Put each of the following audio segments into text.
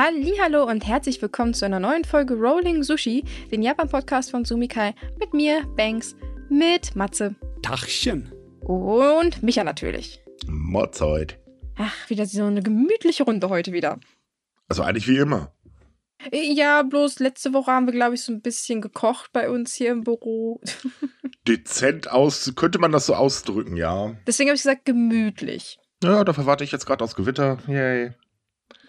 Hallo und herzlich willkommen zu einer neuen Folge Rolling Sushi, den Japan-Podcast von Sumikai mit mir, Banks, mit Matze. Tachchen. Und Micha natürlich. Motzeit. Ach, wieder so eine gemütliche Runde heute wieder. Also eigentlich wie immer. Ja, bloß letzte Woche haben wir, glaube ich, so ein bisschen gekocht bei uns hier im Büro. Dezent aus, könnte man das so ausdrücken, ja. Deswegen habe ich gesagt, gemütlich. Ja, dafür warte ich jetzt gerade aus Gewitter. Yay.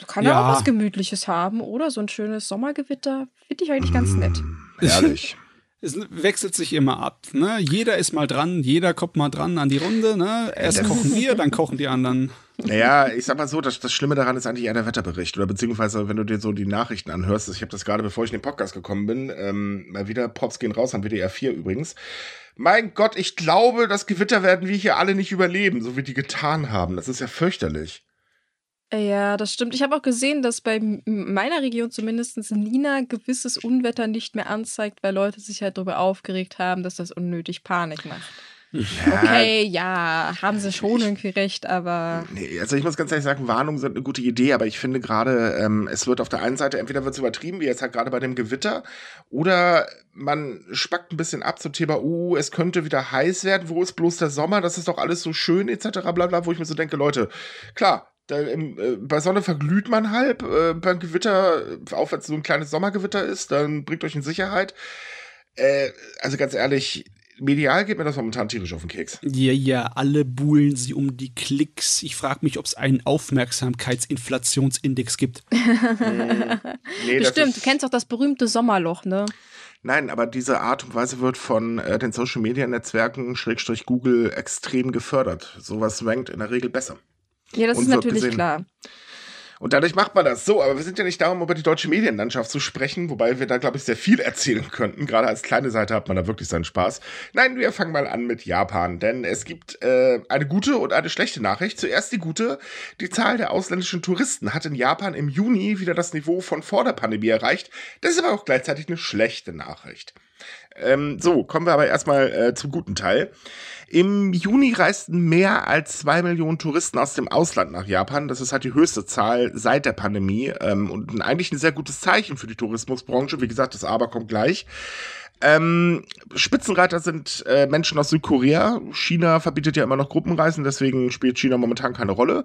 Kann ja Ja. auch was Gemütliches haben, oder? So ein schönes Sommergewitter. Finde ich eigentlich ganz nett. Mm, Herrlich. Es wechselt sich immer ab. Ne? Jeder ist mal dran, jeder kommt mal dran an die Runde. Ne? Erst kochen wir, dann kochen die anderen. naja, ich sag mal so, das, das Schlimme daran ist eigentlich eher der Wetterbericht. Oder beziehungsweise, wenn du dir so die Nachrichten anhörst, ich habe das gerade, bevor ich in den Podcast gekommen bin, ähm, mal wieder Props gehen raus an WDR 4 übrigens. Mein Gott, ich glaube, das Gewitter werden wir hier alle nicht überleben, so wie die getan haben. Das ist ja fürchterlich. Ja, das stimmt. Ich habe auch gesehen, dass bei meiner Region zumindest Nina gewisses Unwetter nicht mehr anzeigt, weil Leute sich halt darüber aufgeregt haben, dass das unnötig Panik macht. Okay, ja, haben sie schon irgendwie recht, aber Nee, also ich muss ganz ehrlich sagen, Warnungen sind eine gute Idee, aber ich finde gerade, ähm, es wird auf der einen Seite, entweder wird es übertrieben, wie jetzt halt gerade bei dem Gewitter, oder man spackt ein bisschen ab zum Thema, uh, es könnte wieder heiß werden, wo ist bloß der Sommer, das ist doch alles so schön, etc., bla bla, wo ich mir so denke, Leute, klar, da, im, äh, bei Sonne verglüht man halb, äh, beim Gewitter, äh, auch wenn es so ein kleines Sommergewitter ist, dann bringt euch in Sicherheit. Äh, also ganz ehrlich, medial geht mir das momentan tierisch auf den Keks. Ja, ja, alle buhlen sie um die Klicks. Ich frage mich, ob es einen Aufmerksamkeitsinflationsindex gibt. Nee, das bestimmt. Du kennst doch das berühmte Sommerloch, ne? Nein, aber diese Art und Weise wird von äh, den Social Media Netzwerken, Schrägstrich Google, extrem gefördert. Sowas rankt in der Regel besser. Ja, das ist natürlich gesehen. klar. Und dadurch macht man das so, aber wir sind ja nicht da, um über die deutsche Medienlandschaft zu sprechen, wobei wir da, glaube ich, sehr viel erzählen könnten. Gerade als kleine Seite hat man da wirklich seinen Spaß. Nein, wir fangen mal an mit Japan, denn es gibt äh, eine gute und eine schlechte Nachricht. Zuerst die gute. Die Zahl der ausländischen Touristen hat in Japan im Juni wieder das Niveau von vor der Pandemie erreicht. Das ist aber auch gleichzeitig eine schlechte Nachricht. Ähm, so, kommen wir aber erstmal äh, zum guten Teil. Im Juni reisten mehr als zwei Millionen Touristen aus dem Ausland nach Japan. Das ist halt die höchste Zahl seit der Pandemie ähm, und eigentlich ein sehr gutes Zeichen für die Tourismusbranche. Wie gesagt, das Aber kommt gleich. Ähm, Spitzenreiter sind äh, Menschen aus Südkorea. China verbietet ja immer noch Gruppenreisen, deswegen spielt China momentan keine Rolle.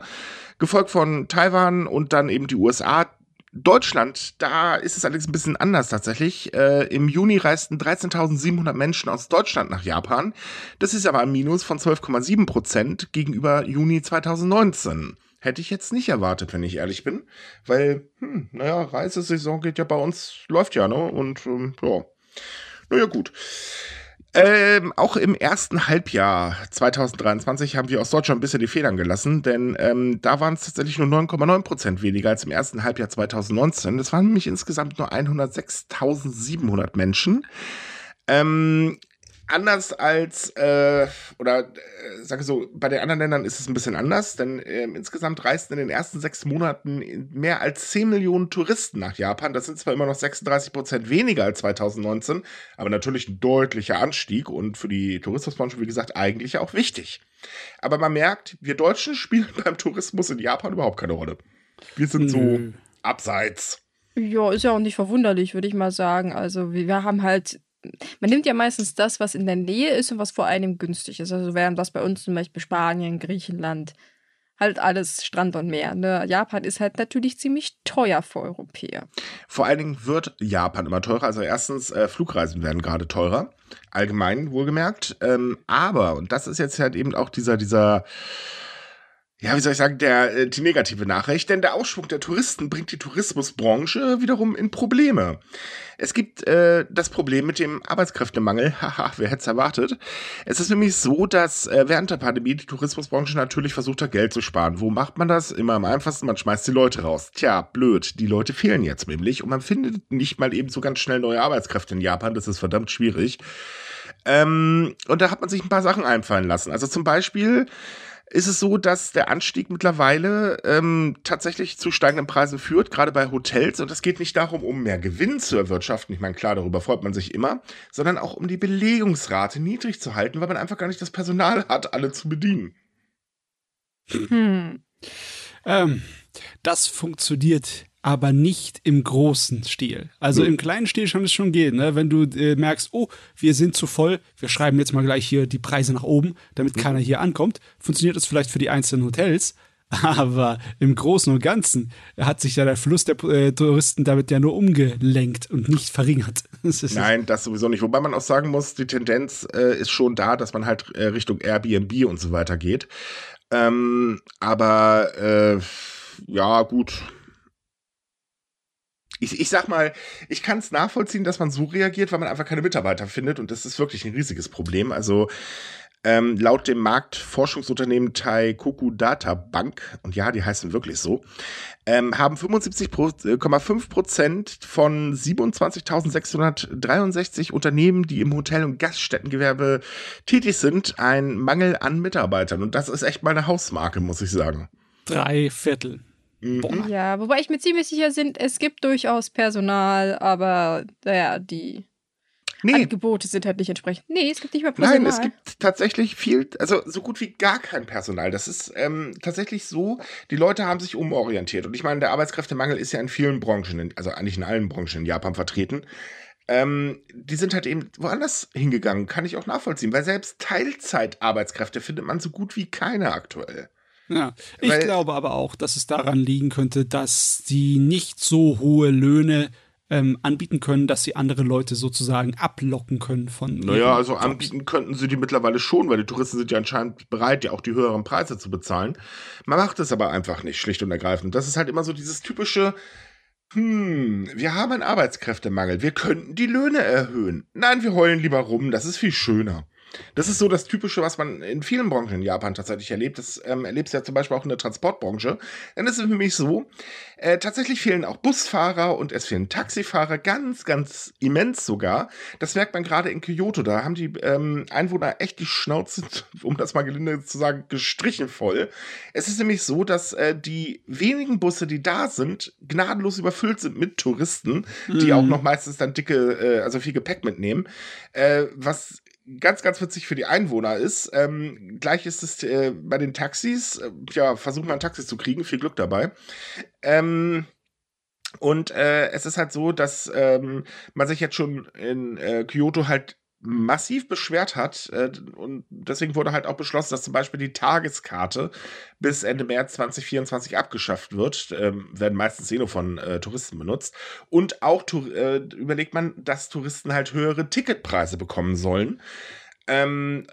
Gefolgt von Taiwan und dann eben die USA. Deutschland, da ist es allerdings ein bisschen anders tatsächlich. Äh, Im Juni reisten 13.700 Menschen aus Deutschland nach Japan. Das ist aber ein Minus von 12,7 Prozent gegenüber Juni 2019. Hätte ich jetzt nicht erwartet, wenn ich ehrlich bin. Weil, hm, naja, Reisesaison geht ja bei uns, läuft ja, ne? Und ähm, ja. Naja, gut. Ähm, auch im ersten Halbjahr 2023 haben wir aus Deutschland ein bisschen die Federn gelassen, denn ähm, da waren es tatsächlich nur 9,9 Prozent weniger als im ersten Halbjahr 2019. Das waren nämlich insgesamt nur 106.700 Menschen. Ähm, anders als, äh, oder äh, sage so, bei den anderen Ländern ist es ein bisschen anders, denn ähm, insgesamt reisten in den ersten sechs Monaten mehr als 10 Millionen Touristen nach Japan. Das sind zwar immer noch 36 Prozent weniger als 2019, aber natürlich ein deutlicher Anstieg und für die Tourismusbranche, wie gesagt, eigentlich auch wichtig. Aber man merkt, wir Deutschen spielen beim Tourismus in Japan überhaupt keine Rolle. Wir sind so Nö. abseits. Ja, ist ja auch nicht verwunderlich, würde ich mal sagen. Also wir haben halt, man nimmt ja meistens das, was in der Nähe ist und was vor einem günstig ist. Also während das bei uns zum Beispiel Spanien, Griechenland, halt alles Strand und Meer. Ne? Japan ist halt natürlich ziemlich teuer für Europäer. Vor allen Dingen wird Japan immer teurer. Also erstens, äh, Flugreisen werden gerade teurer. Allgemein wohlgemerkt. Ähm, aber, und das ist jetzt halt eben auch dieser, dieser, ja, wie soll ich sagen, der, äh, die negative Nachricht, denn der Aufschwung der Touristen bringt die Tourismusbranche wiederum in Probleme. Es gibt äh, das Problem mit dem Arbeitskräftemangel. Haha, wer hätte es erwartet? Es ist nämlich so, dass äh, während der Pandemie die Tourismusbranche natürlich versucht hat, Geld zu sparen. Wo macht man das? Immer am einfachsten, man schmeißt die Leute raus. Tja, blöd. Die Leute fehlen jetzt nämlich und man findet nicht mal eben so ganz schnell neue Arbeitskräfte in Japan. Das ist verdammt schwierig. Ähm, und da hat man sich ein paar Sachen einfallen lassen. Also zum Beispiel ist es so, dass der Anstieg mittlerweile ähm, tatsächlich zu steigenden Preisen führt, gerade bei Hotels. Und es geht nicht darum, um mehr Gewinn zu erwirtschaften. Ich meine, klar, darüber freut man sich immer, sondern auch um die Belegungsrate niedrig zu halten, weil man einfach gar nicht das Personal hat, alle zu bedienen. Hm. Ähm, Das funktioniert aber nicht im großen Stil. Also Mhm. im kleinen Stil kann es schon gehen, ne? wenn du äh, merkst, oh, wir sind zu voll, wir schreiben jetzt mal gleich hier die Preise nach oben, damit keiner hier ankommt, funktioniert das vielleicht für die einzelnen Hotels. Aber im Großen und Ganzen hat sich ja der Fluss der äh, Touristen damit ja nur umgelenkt und nicht verringert. Das Nein, das sowieso nicht. Wobei man auch sagen muss, die Tendenz äh, ist schon da, dass man halt äh, Richtung Airbnb und so weiter geht. Ähm, aber äh, ja, gut. Ich, ich sag mal, ich kann es nachvollziehen, dass man so reagiert, weil man einfach keine Mitarbeiter findet und das ist wirklich ein riesiges Problem. Also ähm, laut dem Marktforschungsunternehmen Taikoku Data Bank, und ja, die heißen wirklich so, ähm, haben 75,5 Prozent von 27.663 Unternehmen, die im Hotel- und Gaststättengewerbe tätig sind, einen Mangel an Mitarbeitern. Und das ist echt mal eine Hausmarke, muss ich sagen. Drei Viertel. Mhm. Ja, wobei ich mir ziemlich sicher bin, es gibt durchaus Personal, aber naja, die Nee, Angebote sind halt nicht entsprechend. Nee, es gibt nicht mehr Personal. Nein, es gibt tatsächlich viel, also so gut wie gar kein Personal. Das ist ähm, tatsächlich so, die Leute haben sich umorientiert. Und ich meine, der Arbeitskräftemangel ist ja in vielen Branchen, in, also eigentlich in allen Branchen in Japan vertreten. Ähm, die sind halt eben woanders hingegangen, kann ich auch nachvollziehen, weil selbst Teilzeitarbeitskräfte findet man so gut wie keine aktuell. Ja, ich Weil- glaube aber auch, dass es daran liegen könnte, dass sie nicht so hohe Löhne ähm, anbieten können, dass sie andere Leute sozusagen ablocken können von. Naja, also Jobs. anbieten könnten sie die mittlerweile schon, weil die Touristen sind ja anscheinend bereit, ja auch die höheren Preise zu bezahlen. Man macht es aber einfach nicht, schlicht und ergreifend. Das ist halt immer so dieses typische, hm, wir haben einen Arbeitskräftemangel, wir könnten die Löhne erhöhen. Nein, wir heulen lieber rum, das ist viel schöner. Das ist so das Typische, was man in vielen Branchen in Japan tatsächlich erlebt. Das ähm, erlebst du ja zum Beispiel auch in der Transportbranche. Denn es ist nämlich so, äh, tatsächlich fehlen auch Busfahrer und es fehlen Taxifahrer, ganz, ganz immens sogar. Das merkt man gerade in Kyoto. Da haben die ähm, Einwohner echt die Schnauze, um das mal gelinde zu sagen, gestrichen voll. Es ist nämlich so, dass äh, die wenigen Busse, die da sind, gnadenlos überfüllt sind mit Touristen, die Mhm. auch noch meistens dann dicke, äh, also viel Gepäck mitnehmen. Äh, was ganz, ganz witzig für die Einwohner ist. Ähm, gleich ist es äh, bei den Taxis. Äh, ja, versuchen wir ein Taxi zu kriegen. Viel Glück dabei. Ähm, und äh, es ist halt so, dass ähm, man sich jetzt schon in äh, Kyoto halt massiv beschwert hat äh, und deswegen wurde halt auch beschlossen, dass zum Beispiel die Tageskarte bis Ende März 2024 abgeschafft wird, ähm, werden meistens eh nur von äh, Touristen benutzt und auch äh, überlegt man, dass Touristen halt höhere Ticketpreise bekommen sollen. Ähm,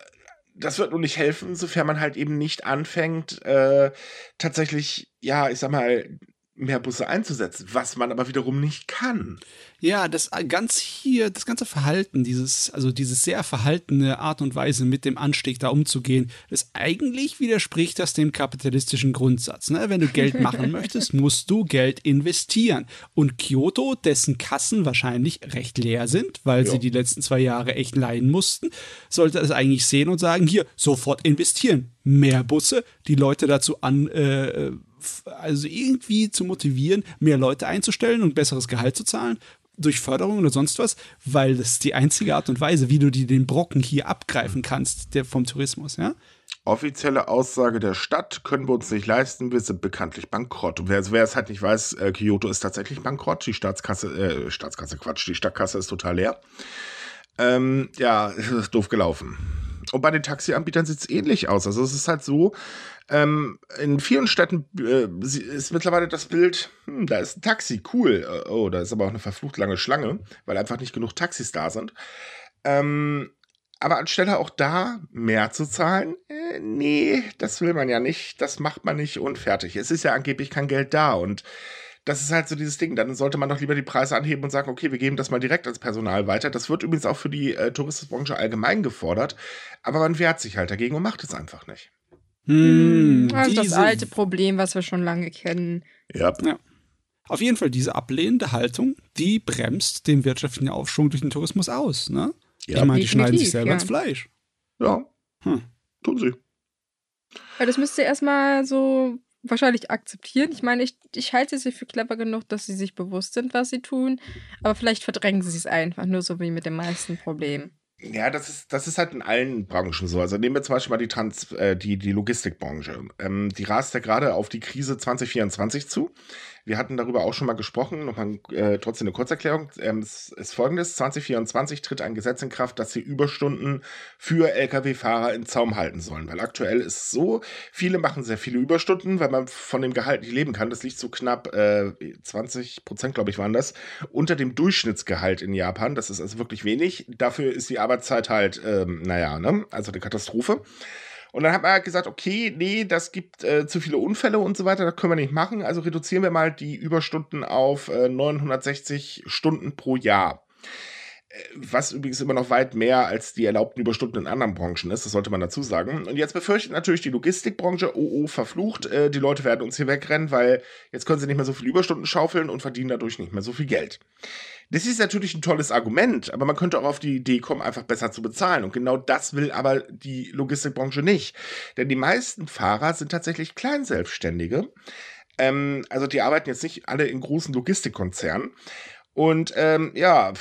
das wird nur nicht helfen, sofern man halt eben nicht anfängt, äh, tatsächlich, ja, ich sag mal, mehr Busse einzusetzen, was man aber wiederum nicht kann. Ja, das ganz hier, das ganze Verhalten, dieses, also dieses sehr verhaltene Art und Weise, mit dem Anstieg da umzugehen, das eigentlich widerspricht das dem kapitalistischen Grundsatz. Ne? Wenn du Geld machen möchtest, musst du Geld investieren. Und Kyoto, dessen Kassen wahrscheinlich recht leer sind, weil Ja. sie die letzten zwei Jahre echt leiden mussten, sollte es eigentlich sehen und sagen, hier, sofort investieren. Mehr Busse, die Leute dazu an, äh, also irgendwie zu motivieren, mehr Leute einzustellen und besseres Gehalt zu zahlen durch Förderung oder sonst was, weil das ist die einzige Art und Weise, wie du dir den Brocken hier abgreifen kannst, der vom Tourismus, ja? Offizielle Aussage der Stadt können wir uns nicht leisten, wir sind bekanntlich bankrott. Und wer, wer es halt nicht weiß, äh, Kyoto ist tatsächlich bankrott, die Staatskasse, äh, Staatskasse, Quatsch, die Stadtkasse ist total leer. Ähm, ja, es ist doof gelaufen. Und bei den Taxianbietern sieht es ähnlich aus. Also es ist halt so, ähm, in vielen Städten äh, ist mittlerweile das Bild, hm, da ist ein Taxi, cool. Äh, Oh, da ist aber auch eine verflucht lange Schlange, weil einfach nicht genug Taxis da sind. Ähm, aber anstelle auch da mehr zu zahlen, äh, nee, das will man ja nicht, das macht man nicht und fertig. Es ist ja angeblich kein Geld da und das ist halt so dieses Ding. Dann sollte man doch lieber die Preise anheben und sagen, okay, wir geben das mal direkt ans Personal weiter. Das wird übrigens auch für die äh, Tourismusbranche allgemein gefordert, aber man wehrt sich halt dagegen und macht es einfach nicht. Hm, Also das alte Problem, was wir schon lange kennen. Ja. Auf jeden Fall diese ablehnende Haltung, die bremst den wirtschaftlichen Aufschwung durch den Tourismus aus, ne? Ja. ich meine, die schneiden sich selber ja. ins Fleisch. Ja, Hm. tun sie. Ja, das müsst ihr erstmal so wahrscheinlich akzeptieren. Ich meine, ich, ich halte sie für clever genug, dass sie sich bewusst sind, was sie tun. Aber vielleicht verdrängen sie es einfach, nur so wie mit den meisten Problemen. Ja, das ist, das ist halt in allen Branchen so. Also nehmen wir zum Beispiel mal die, Trans, äh, die, die Logistikbranche. Ähm, die rast ja gerade auf die Krise 2024 zu. Wir hatten darüber auch schon mal gesprochen. Nochmal äh, trotzdem eine Kurzerklärung. Ähm, es ist folgendes: 2024 tritt ein Gesetz in Kraft, dass sie Überstunden für Lkw-Fahrer in Zaum halten sollen. Weil aktuell ist es so, viele machen sehr viele Überstunden, weil man von dem Gehalt nicht leben kann. Das liegt so knapp äh, 20 Prozent, glaube ich, waren das, unter dem Durchschnittsgehalt in Japan. Das ist also wirklich wenig. Dafür ist die Arbeitszeit halt, ähm, naja, ne? also eine Katastrophe. Und dann hat man halt gesagt, okay, nee, das gibt äh, zu viele Unfälle und so weiter, das können wir nicht machen. Also reduzieren wir mal die Überstunden auf äh, 960 Stunden pro Jahr. Äh, was übrigens immer noch weit mehr als die erlaubten Überstunden in anderen Branchen ist, das sollte man dazu sagen. Und jetzt befürchtet natürlich die Logistikbranche, oh, oh, verflucht, äh, die Leute werden uns hier wegrennen, weil jetzt können sie nicht mehr so viele Überstunden schaufeln und verdienen dadurch nicht mehr so viel Geld. Das ist natürlich ein tolles Argument, aber man könnte auch auf die Idee kommen, einfach besser zu bezahlen. Und genau das will aber die Logistikbranche nicht. Denn die meisten Fahrer sind tatsächlich Kleinselbstständige. Ähm, also die arbeiten jetzt nicht alle in großen Logistikkonzernen. Und ähm, ja,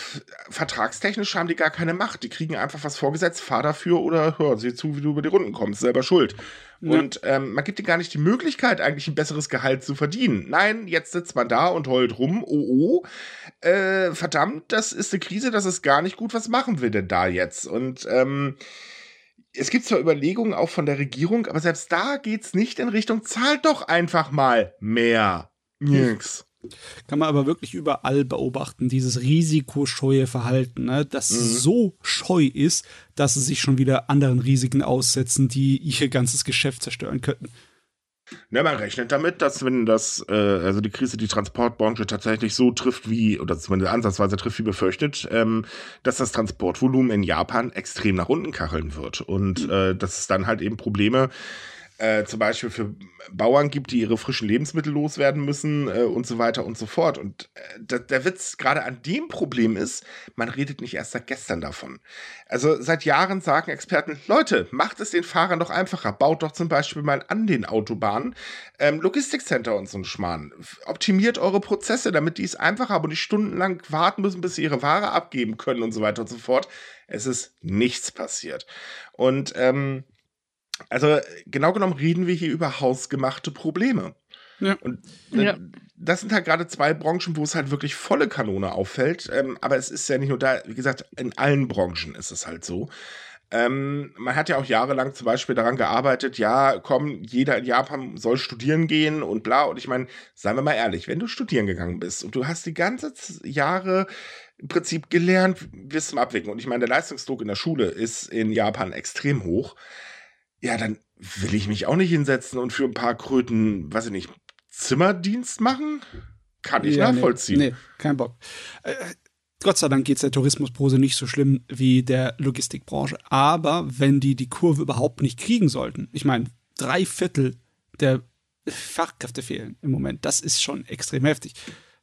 vertragstechnisch haben die gar keine Macht. Die kriegen einfach was vorgesetzt, fahr dafür oder hör, sieh zu, wie du über die Runden kommst, selber schuld. Ja. Und ähm, man gibt dir gar nicht die Möglichkeit, eigentlich ein besseres Gehalt zu verdienen. Nein, jetzt sitzt man da und heult rum, oh oh, äh, verdammt, das ist eine Krise, das ist gar nicht gut, was machen wir denn da jetzt? Und ähm, es gibt zwar Überlegungen auch von der Regierung, aber selbst da geht's nicht in Richtung, zahlt doch einfach mal mehr. Nix. Kann man aber wirklich überall beobachten, dieses risikoscheue Verhalten, ne? das mhm. so scheu ist, dass sie sich schon wieder anderen Risiken aussetzen, die ihr ganzes Geschäft zerstören könnten. Ne, man rechnet damit, dass wenn das, äh, also die Krise die Transportbranche tatsächlich so trifft wie, oder zumindest ansatzweise trifft wie befürchtet, ähm, dass das Transportvolumen in Japan extrem nach unten kacheln wird. Und mhm. äh, dass es dann halt eben Probleme äh, zum Beispiel für Bauern gibt, die ihre frischen Lebensmittel loswerden müssen äh, und so weiter und so fort. Und äh, der Witz gerade an dem Problem ist, man redet nicht erst seit gestern davon. Also seit Jahren sagen Experten, Leute, macht es den Fahrern doch einfacher. Baut doch zum Beispiel mal an den Autobahnen ähm, Logistikcenter und so ein Schmarrn. Optimiert eure Prozesse, damit die es einfacher haben und nicht stundenlang warten müssen, bis sie ihre Ware abgeben können und so weiter und so fort. Es ist nichts passiert. Und ähm, also genau genommen reden wir hier über hausgemachte Probleme. Ja. Und äh, ja. das sind halt gerade zwei Branchen, wo es halt wirklich volle Kanone auffällt. Ähm, aber es ist ja nicht nur da, wie gesagt, in allen Branchen ist es halt so. Ähm, man hat ja auch jahrelang zum Beispiel daran gearbeitet, ja, komm, jeder in Japan soll studieren gehen und bla. Und ich meine, seien wir mal ehrlich, wenn du studieren gegangen bist und du hast die ganze Jahre im Prinzip gelernt, wirst zum Abwägen. Und ich meine, der Leistungsdruck in der Schule ist in Japan extrem hoch ja, dann will ich mich auch nicht hinsetzen und für ein paar Kröten, weiß ich nicht, Zimmerdienst machen? Kann ich ja, nachvollziehen. Nee, nee, kein Bock. Äh, Gott sei Dank geht es der Tourismusbranche nicht so schlimm wie der Logistikbranche. Aber wenn die die Kurve überhaupt nicht kriegen sollten, ich meine, drei Viertel der Fachkräfte fehlen im Moment, das ist schon extrem heftig,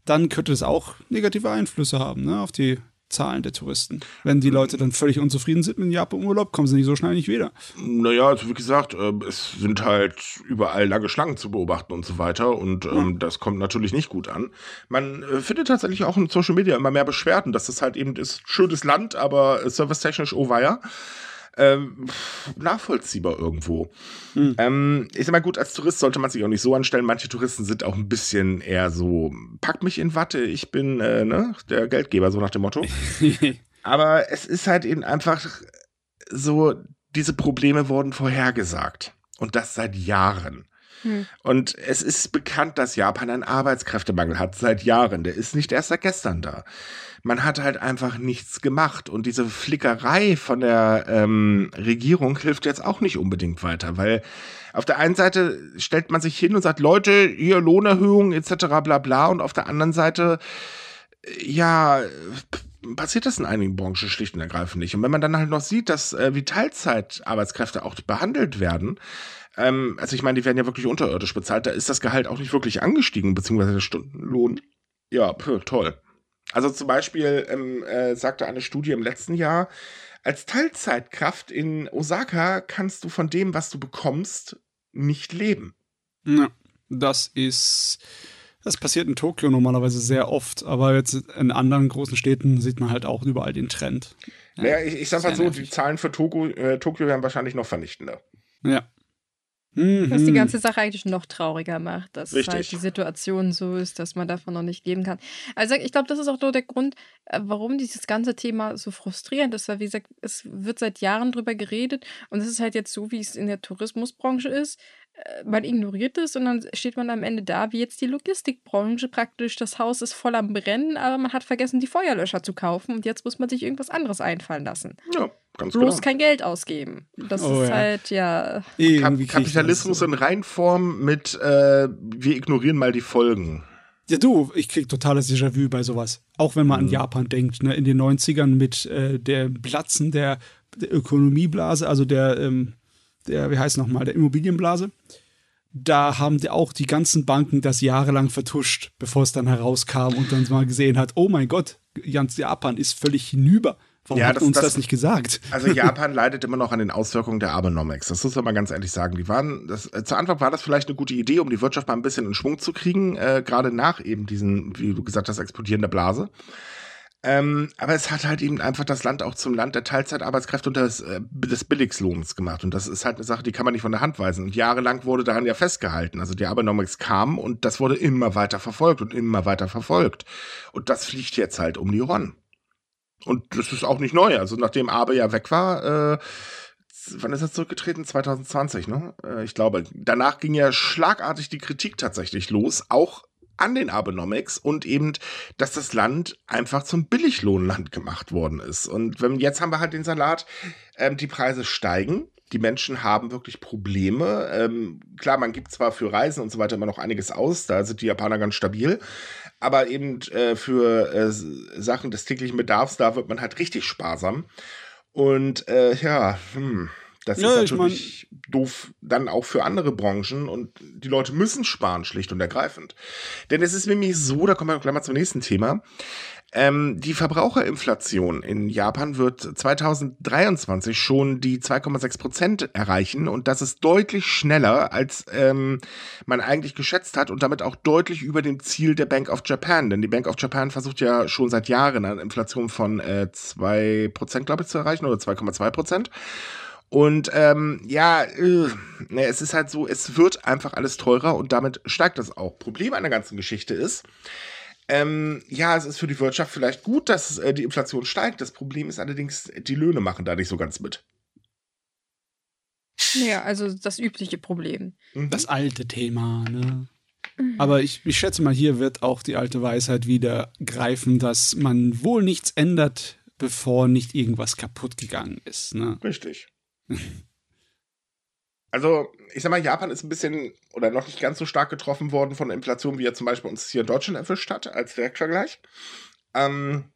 dann könnte es auch negative Einflüsse haben ne, auf die Zahlen der Touristen. Wenn die Leute dann völlig unzufrieden sind mit Japan Urlaub, kommen sie nicht so schnell nicht wieder. Naja, also wie gesagt, äh, es sind halt überall lange Schlangen zu beobachten und so weiter und ähm, ja. das kommt natürlich nicht gut an. Man äh, findet tatsächlich auch in Social Media immer mehr Beschwerden, dass das halt eben ist schönes Land, aber servicetechnisch oh weia ähm, nachvollziehbar irgendwo. Hm. Ähm, ich sag mal, gut, als Tourist sollte man sich auch nicht so anstellen. Manche Touristen sind auch ein bisschen eher so, packt mich in Watte, ich bin äh, ne, der Geldgeber, so nach dem Motto. Aber es ist halt eben einfach so, diese Probleme wurden vorhergesagt. Und das seit Jahren. Hm. Und es ist bekannt, dass Japan einen Arbeitskräftemangel hat seit Jahren. Der ist nicht erst seit gestern da man hat halt einfach nichts gemacht. Und diese Flickerei von der ähm, Regierung hilft jetzt auch nicht unbedingt weiter, weil auf der einen Seite stellt man sich hin und sagt, Leute, hier Lohnerhöhung etc. bla bla. Und auf der anderen Seite, ja, passiert das in einigen Branchen schlicht und ergreifend nicht. Und wenn man dann halt noch sieht, dass äh, wie Teilzeitarbeitstkräfte auch behandelt werden, ähm, also ich meine, die werden ja wirklich unterirdisch bezahlt, da ist das Gehalt auch nicht wirklich angestiegen, beziehungsweise der Stundenlohn. Ja, pö, toll. Also zum Beispiel ähm, äh, sagte eine Studie im letzten Jahr, als Teilzeitkraft in Osaka kannst du von dem, was du bekommst, nicht leben. Ja, das ist Das passiert in Tokio normalerweise sehr oft, aber jetzt in anderen großen Städten sieht man halt auch überall den Trend. Ja, naja, ich, ich sag mal so, nervig. die Zahlen für Tokio, äh, Tokio wären wahrscheinlich noch vernichtender. Ja. Was die mhm. ganze Sache eigentlich noch trauriger macht, dass halt die Situation so ist, dass man davon noch nicht leben kann. Also ich glaube, das ist auch nur der Grund, äh, warum dieses ganze Thema so frustrierend ist, weil wie gesagt, es wird seit Jahren drüber geredet und es ist halt jetzt so, wie es in der Tourismusbranche ist. Äh, man ignoriert es und dann steht man am Ende da, wie jetzt die Logistikbranche praktisch. Das Haus ist voll am Brennen, aber man hat vergessen, die Feuerlöscher zu kaufen und jetzt muss man sich irgendwas anderes einfallen lassen. Ja, ganz Bloß genau. kein Geld ausgeben. Das oh, ist ja. halt, ja. Kap Kapitalismus in Reinform mit, äh, wir ignorieren mal die Folgen. Ja, du, ich krieg totales Déjà-vu bei sowas. Auch wenn man mhm. an Japan denkt, ne? in den 90ern mit äh, dem Platzen der, der Ökonomieblase, also der, ähm, der, wie heißt nochmal, der Immobilienblase. Da haben die auch die ganzen Banken das jahrelang vertuscht, bevor es dann herauskam und dann mal gesehen hat, oh mein Gott, ganz Japan ist völlig hinüber. Warum ja, hat das, uns das, das, nicht gesagt? Also Japan leidet immer noch an den Auswirkungen der Abenomics. Das muss man mal ganz ehrlich sagen. Die waren, das, äh, zu Anfang war das vielleicht eine gute Idee, um die Wirtschaft mal ein bisschen in Schwung zu kriegen, äh, gerade nach eben diesen, wie du gesagt hast, explodierende Blase. Ähm, aber es hat halt eben einfach das Land auch zum Land der Teilzeitarbeitskräfte und des, äh, des Billigslohns gemacht. Und das ist halt eine Sache, die kann man nicht von der Hand weisen. Und jahrelang wurde daran ja festgehalten. Also die Abenomics kam und das wurde immer weiter verfolgt und immer weiter verfolgt. Und das fliegt jetzt halt um die Ohren. Und das ist auch nicht neu. Also nachdem Abe ja weg war, äh, wann ist er zurückgetreten? 2020, ne? Äh, ich glaube. Danach ging ja schlagartig die Kritik tatsächlich los, auch an den Abenomics und eben, dass das Land einfach zum Billiglohnland gemacht worden ist. Und wenn, jetzt haben wir halt den Salat, ähm, die Preise steigen. Die Menschen haben wirklich Probleme. Ähm, klar, man gibt zwar für Reisen und so weiter immer noch einiges aus, da sind die Japaner ganz stabil, aber eben äh, für äh, Sachen des täglichen Bedarfs, da wird man halt richtig sparsam. Und äh, ja, hm, das ja, ist natürlich ich mein, doof dann auch für andere Branchen und die Leute müssen sparen, schlicht und ergreifend. Denn es ist nämlich so, da kommen wir gleich mal zum nächsten Thema. Ähm, die Verbraucherinflation in Japan wird 2023 schon die 2,6 Prozent erreichen und das ist deutlich schneller, als ähm, man eigentlich geschätzt hat und damit auch deutlich über dem Ziel der Bank of Japan. Denn die Bank of Japan versucht ja schon seit Jahren eine Inflation von äh, 2 Prozent, glaube ich, zu erreichen oder 2,2 Prozent. Und ähm, ja, äh, ne, es ist halt so, es wird einfach alles teurer und damit steigt das auch. Problem an der ganzen Geschichte ist, ähm, ja, es ist für die Wirtschaft vielleicht gut, dass äh, die Inflation steigt. Das Problem ist allerdings, die Löhne machen da nicht so ganz mit. Ja, also das übliche Problem. Mhm. Das alte Thema, ne? Mhm. Aber ich, ich schätze mal, hier wird auch die alte Weisheit wieder greifen, dass man wohl nichts ändert, bevor nicht irgendwas kaputt gegangen ist. Ne? Richtig. Also, ich sag mal, Japan ist ein bisschen oder noch nicht ganz so stark getroffen worden von der Inflation, wie er zum Beispiel uns hier in Deutschland erwischt hat, als Direktvergleich. Ähm,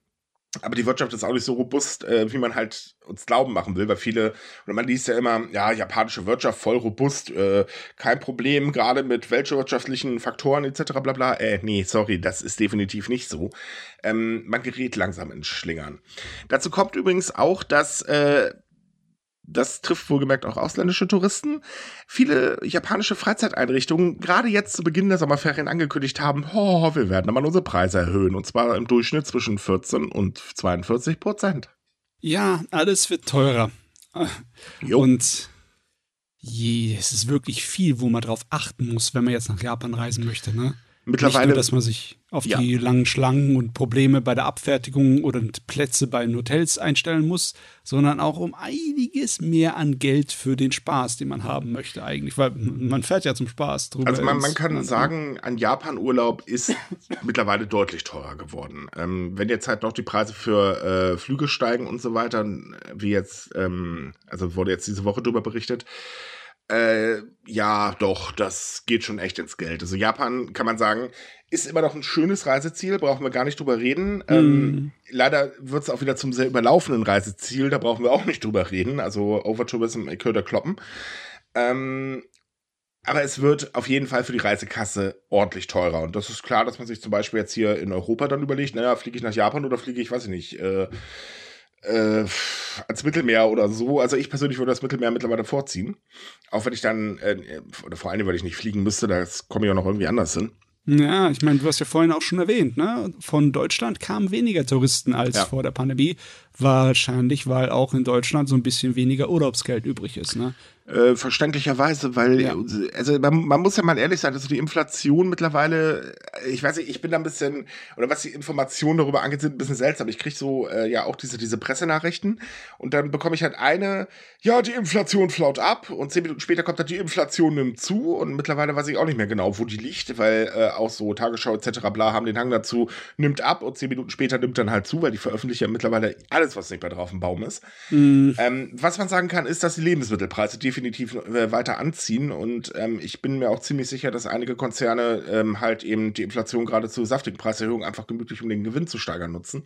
aber die Wirtschaft ist auch nicht so robust, äh, wie man halt uns glauben machen will, weil viele, oder man liest ja immer, ja, japanische Wirtschaft voll robust, äh, kein Problem, gerade mit weltwirtschaftlichen Faktoren etc. bla bla. Äh, nee, sorry, das ist definitiv nicht so. Ähm, man gerät langsam ins Schlingern. Dazu kommt übrigens auch, dass äh, das trifft wohlgemerkt auch ausländische Touristen, viele japanische Freizeiteinrichtungen gerade jetzt zu Beginn der Sommerferien angekündigt haben, oh, wir werden aber unsere Preise erhöhen und zwar im Durchschnitt zwischen 14 und 42 Prozent. Ja, alles wird teurer. Jo. Und je, es ist wirklich viel, wo man drauf achten muss, wenn man jetzt nach Japan reisen möchte, ne? Mittlerweile. Nur, dass man sich auf ja. die langen Schlangen und Probleme bei der Abfertigung oder Plätze bei den Hotels einstellen muss, sondern auch um einiges mehr an Geld für den Spaß, den man haben möchte eigentlich, weil man fährt ja zum Spaß drüber. Also man, man kann sagen, ein Japan-Urlaub ist mittlerweile deutlich teurer geworden. Ähm, wenn jetzt halt noch die Preise für äh, Flüge steigen und so weiter, wie jetzt, ähm, also wurde jetzt diese Woche darüber berichtet, äh, ja, doch, das geht schon echt ins Geld. Also Japan, kann man sagen, ist immer noch ein schönes Reiseziel, brauchen wir gar nicht drüber reden. Mm. Ähm, leider wird es auch wieder zum sehr überlaufenden Reiseziel, da brauchen wir auch nicht drüber reden. Also Overtourism, ich höre kloppen. Ähm, aber es wird auf jeden Fall für die Reisekasse ordentlich teurer. Und das ist klar, dass man sich zum Beispiel jetzt hier in Europa dann überlegt, naja, fliege ich nach Japan oder fliege ich, weiß ich nicht, äh, äh, ans Mittelmeer oder so. Also ich persönlich würde das Mittelmeer mittlerweile vorziehen. Auch wenn ich dann, äh, oder vor allem, weil ich nicht fliegen müsste, da komme ich auch noch irgendwie anders hin. Ja, ich meine, du hast ja vorhin auch schon erwähnt, ne? Von Deutschland kamen weniger Touristen als ja. vor der Pandemie. Wahrscheinlich, weil auch in Deutschland so ein bisschen weniger Urlaubsgeld übrig ist, ne? Äh, verständlicherweise, weil, ja. also man, man, muss ja mal ehrlich sein, also die Inflation mittlerweile, ich weiß nicht, ich bin da ein bisschen, oder was die Informationen darüber angeht, sind ein bisschen seltsam. Ich kriege so äh, ja auch diese, diese Pressenachrichten und dann bekomme ich halt eine, ja, die Inflation flaut ab und zehn Minuten später kommt dann die Inflation nimmt zu und mittlerweile weiß ich auch nicht mehr genau, wo die liegt, weil äh, auch so Tagesschau etc. bla haben den Hang dazu, nimmt ab und zehn Minuten später nimmt dann halt zu, weil die veröffentlichen ja mittlerweile alles, was nicht mehr drauf im Baum ist. Mhm. Ähm, was man sagen kann, ist, dass die Lebensmittelpreise definitiv definitiv äh, weiter anziehen. Und ähm, ich bin mir auch ziemlich sicher, dass einige Konzerne ähm, halt eben die Inflation gerade zu saftigen Preiserhöhungen einfach gemütlich, um den Gewinn zu steigern, nutzen.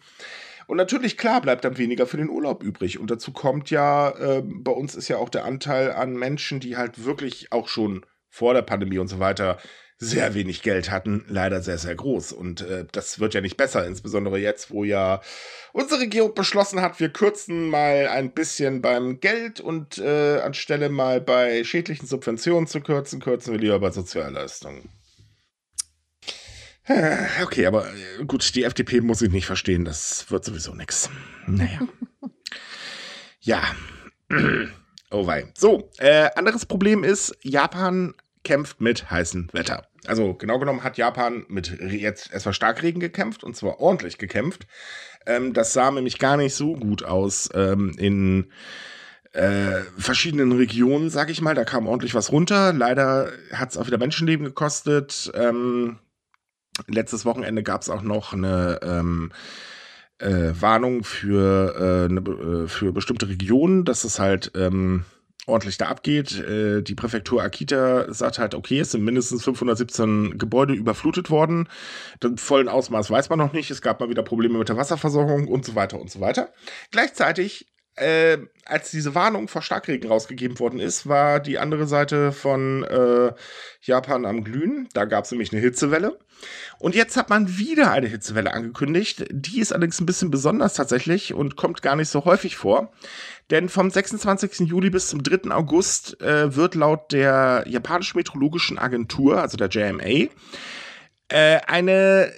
Und natürlich, klar, bleibt dann weniger für den Urlaub übrig. Und dazu kommt ja, äh, bei uns ist ja auch der Anteil an Menschen, die halt wirklich auch schon vor der Pandemie und so weiter sehr wenig Geld hatten, leider sehr, sehr groß. Und äh, das wird ja nicht besser, insbesondere jetzt, wo ja unsere Regierung beschlossen hat, wir kürzen mal ein bisschen beim Geld und äh, anstelle mal bei schädlichen Subventionen zu kürzen, kürzen wir lieber bei Sozialleistungen. Äh, okay, aber äh, gut, die FDP muss ich nicht verstehen, das wird sowieso nichts. Naja. ja. Oh wei. So, äh, anderes Problem ist, Japan kämpft mit heißem Wetter. Also genau genommen hat Japan mit jetzt erstmal Starkregen gekämpft und zwar ordentlich gekämpft. Ähm, das sah nämlich gar nicht so gut aus ähm, in äh, verschiedenen Regionen, sag ich mal. Da kam ordentlich was runter. Leider hat es auch wieder Menschenleben gekostet. Ähm, letztes Wochenende gab es auch noch eine ähm, äh, Warnung für, äh, eine, äh, für bestimmte Regionen, dass es halt ähm, ordentlich da abgeht. Äh, die Präfektur Akita sagt halt, okay, es sind mindestens 517 Gebäude überflutet worden. Den vollen Ausmaß weiß man noch nicht. Es gab mal wieder Probleme mit der Wasserversorgung und so weiter und so weiter. Gleichzeitig äh, als diese Warnung vor Starkregen rausgegeben worden ist, war die andere Seite von äh, Japan am Glühen. Da gab es nämlich eine Hitzewelle. Und jetzt hat man wieder eine Hitzewelle angekündigt. Die ist allerdings ein bisschen besonders tatsächlich und kommt gar nicht so häufig vor. Denn vom 26. Juli bis zum 3. August äh, wird laut der japanischen Meteorologischen Agentur, also der JMA, äh, eine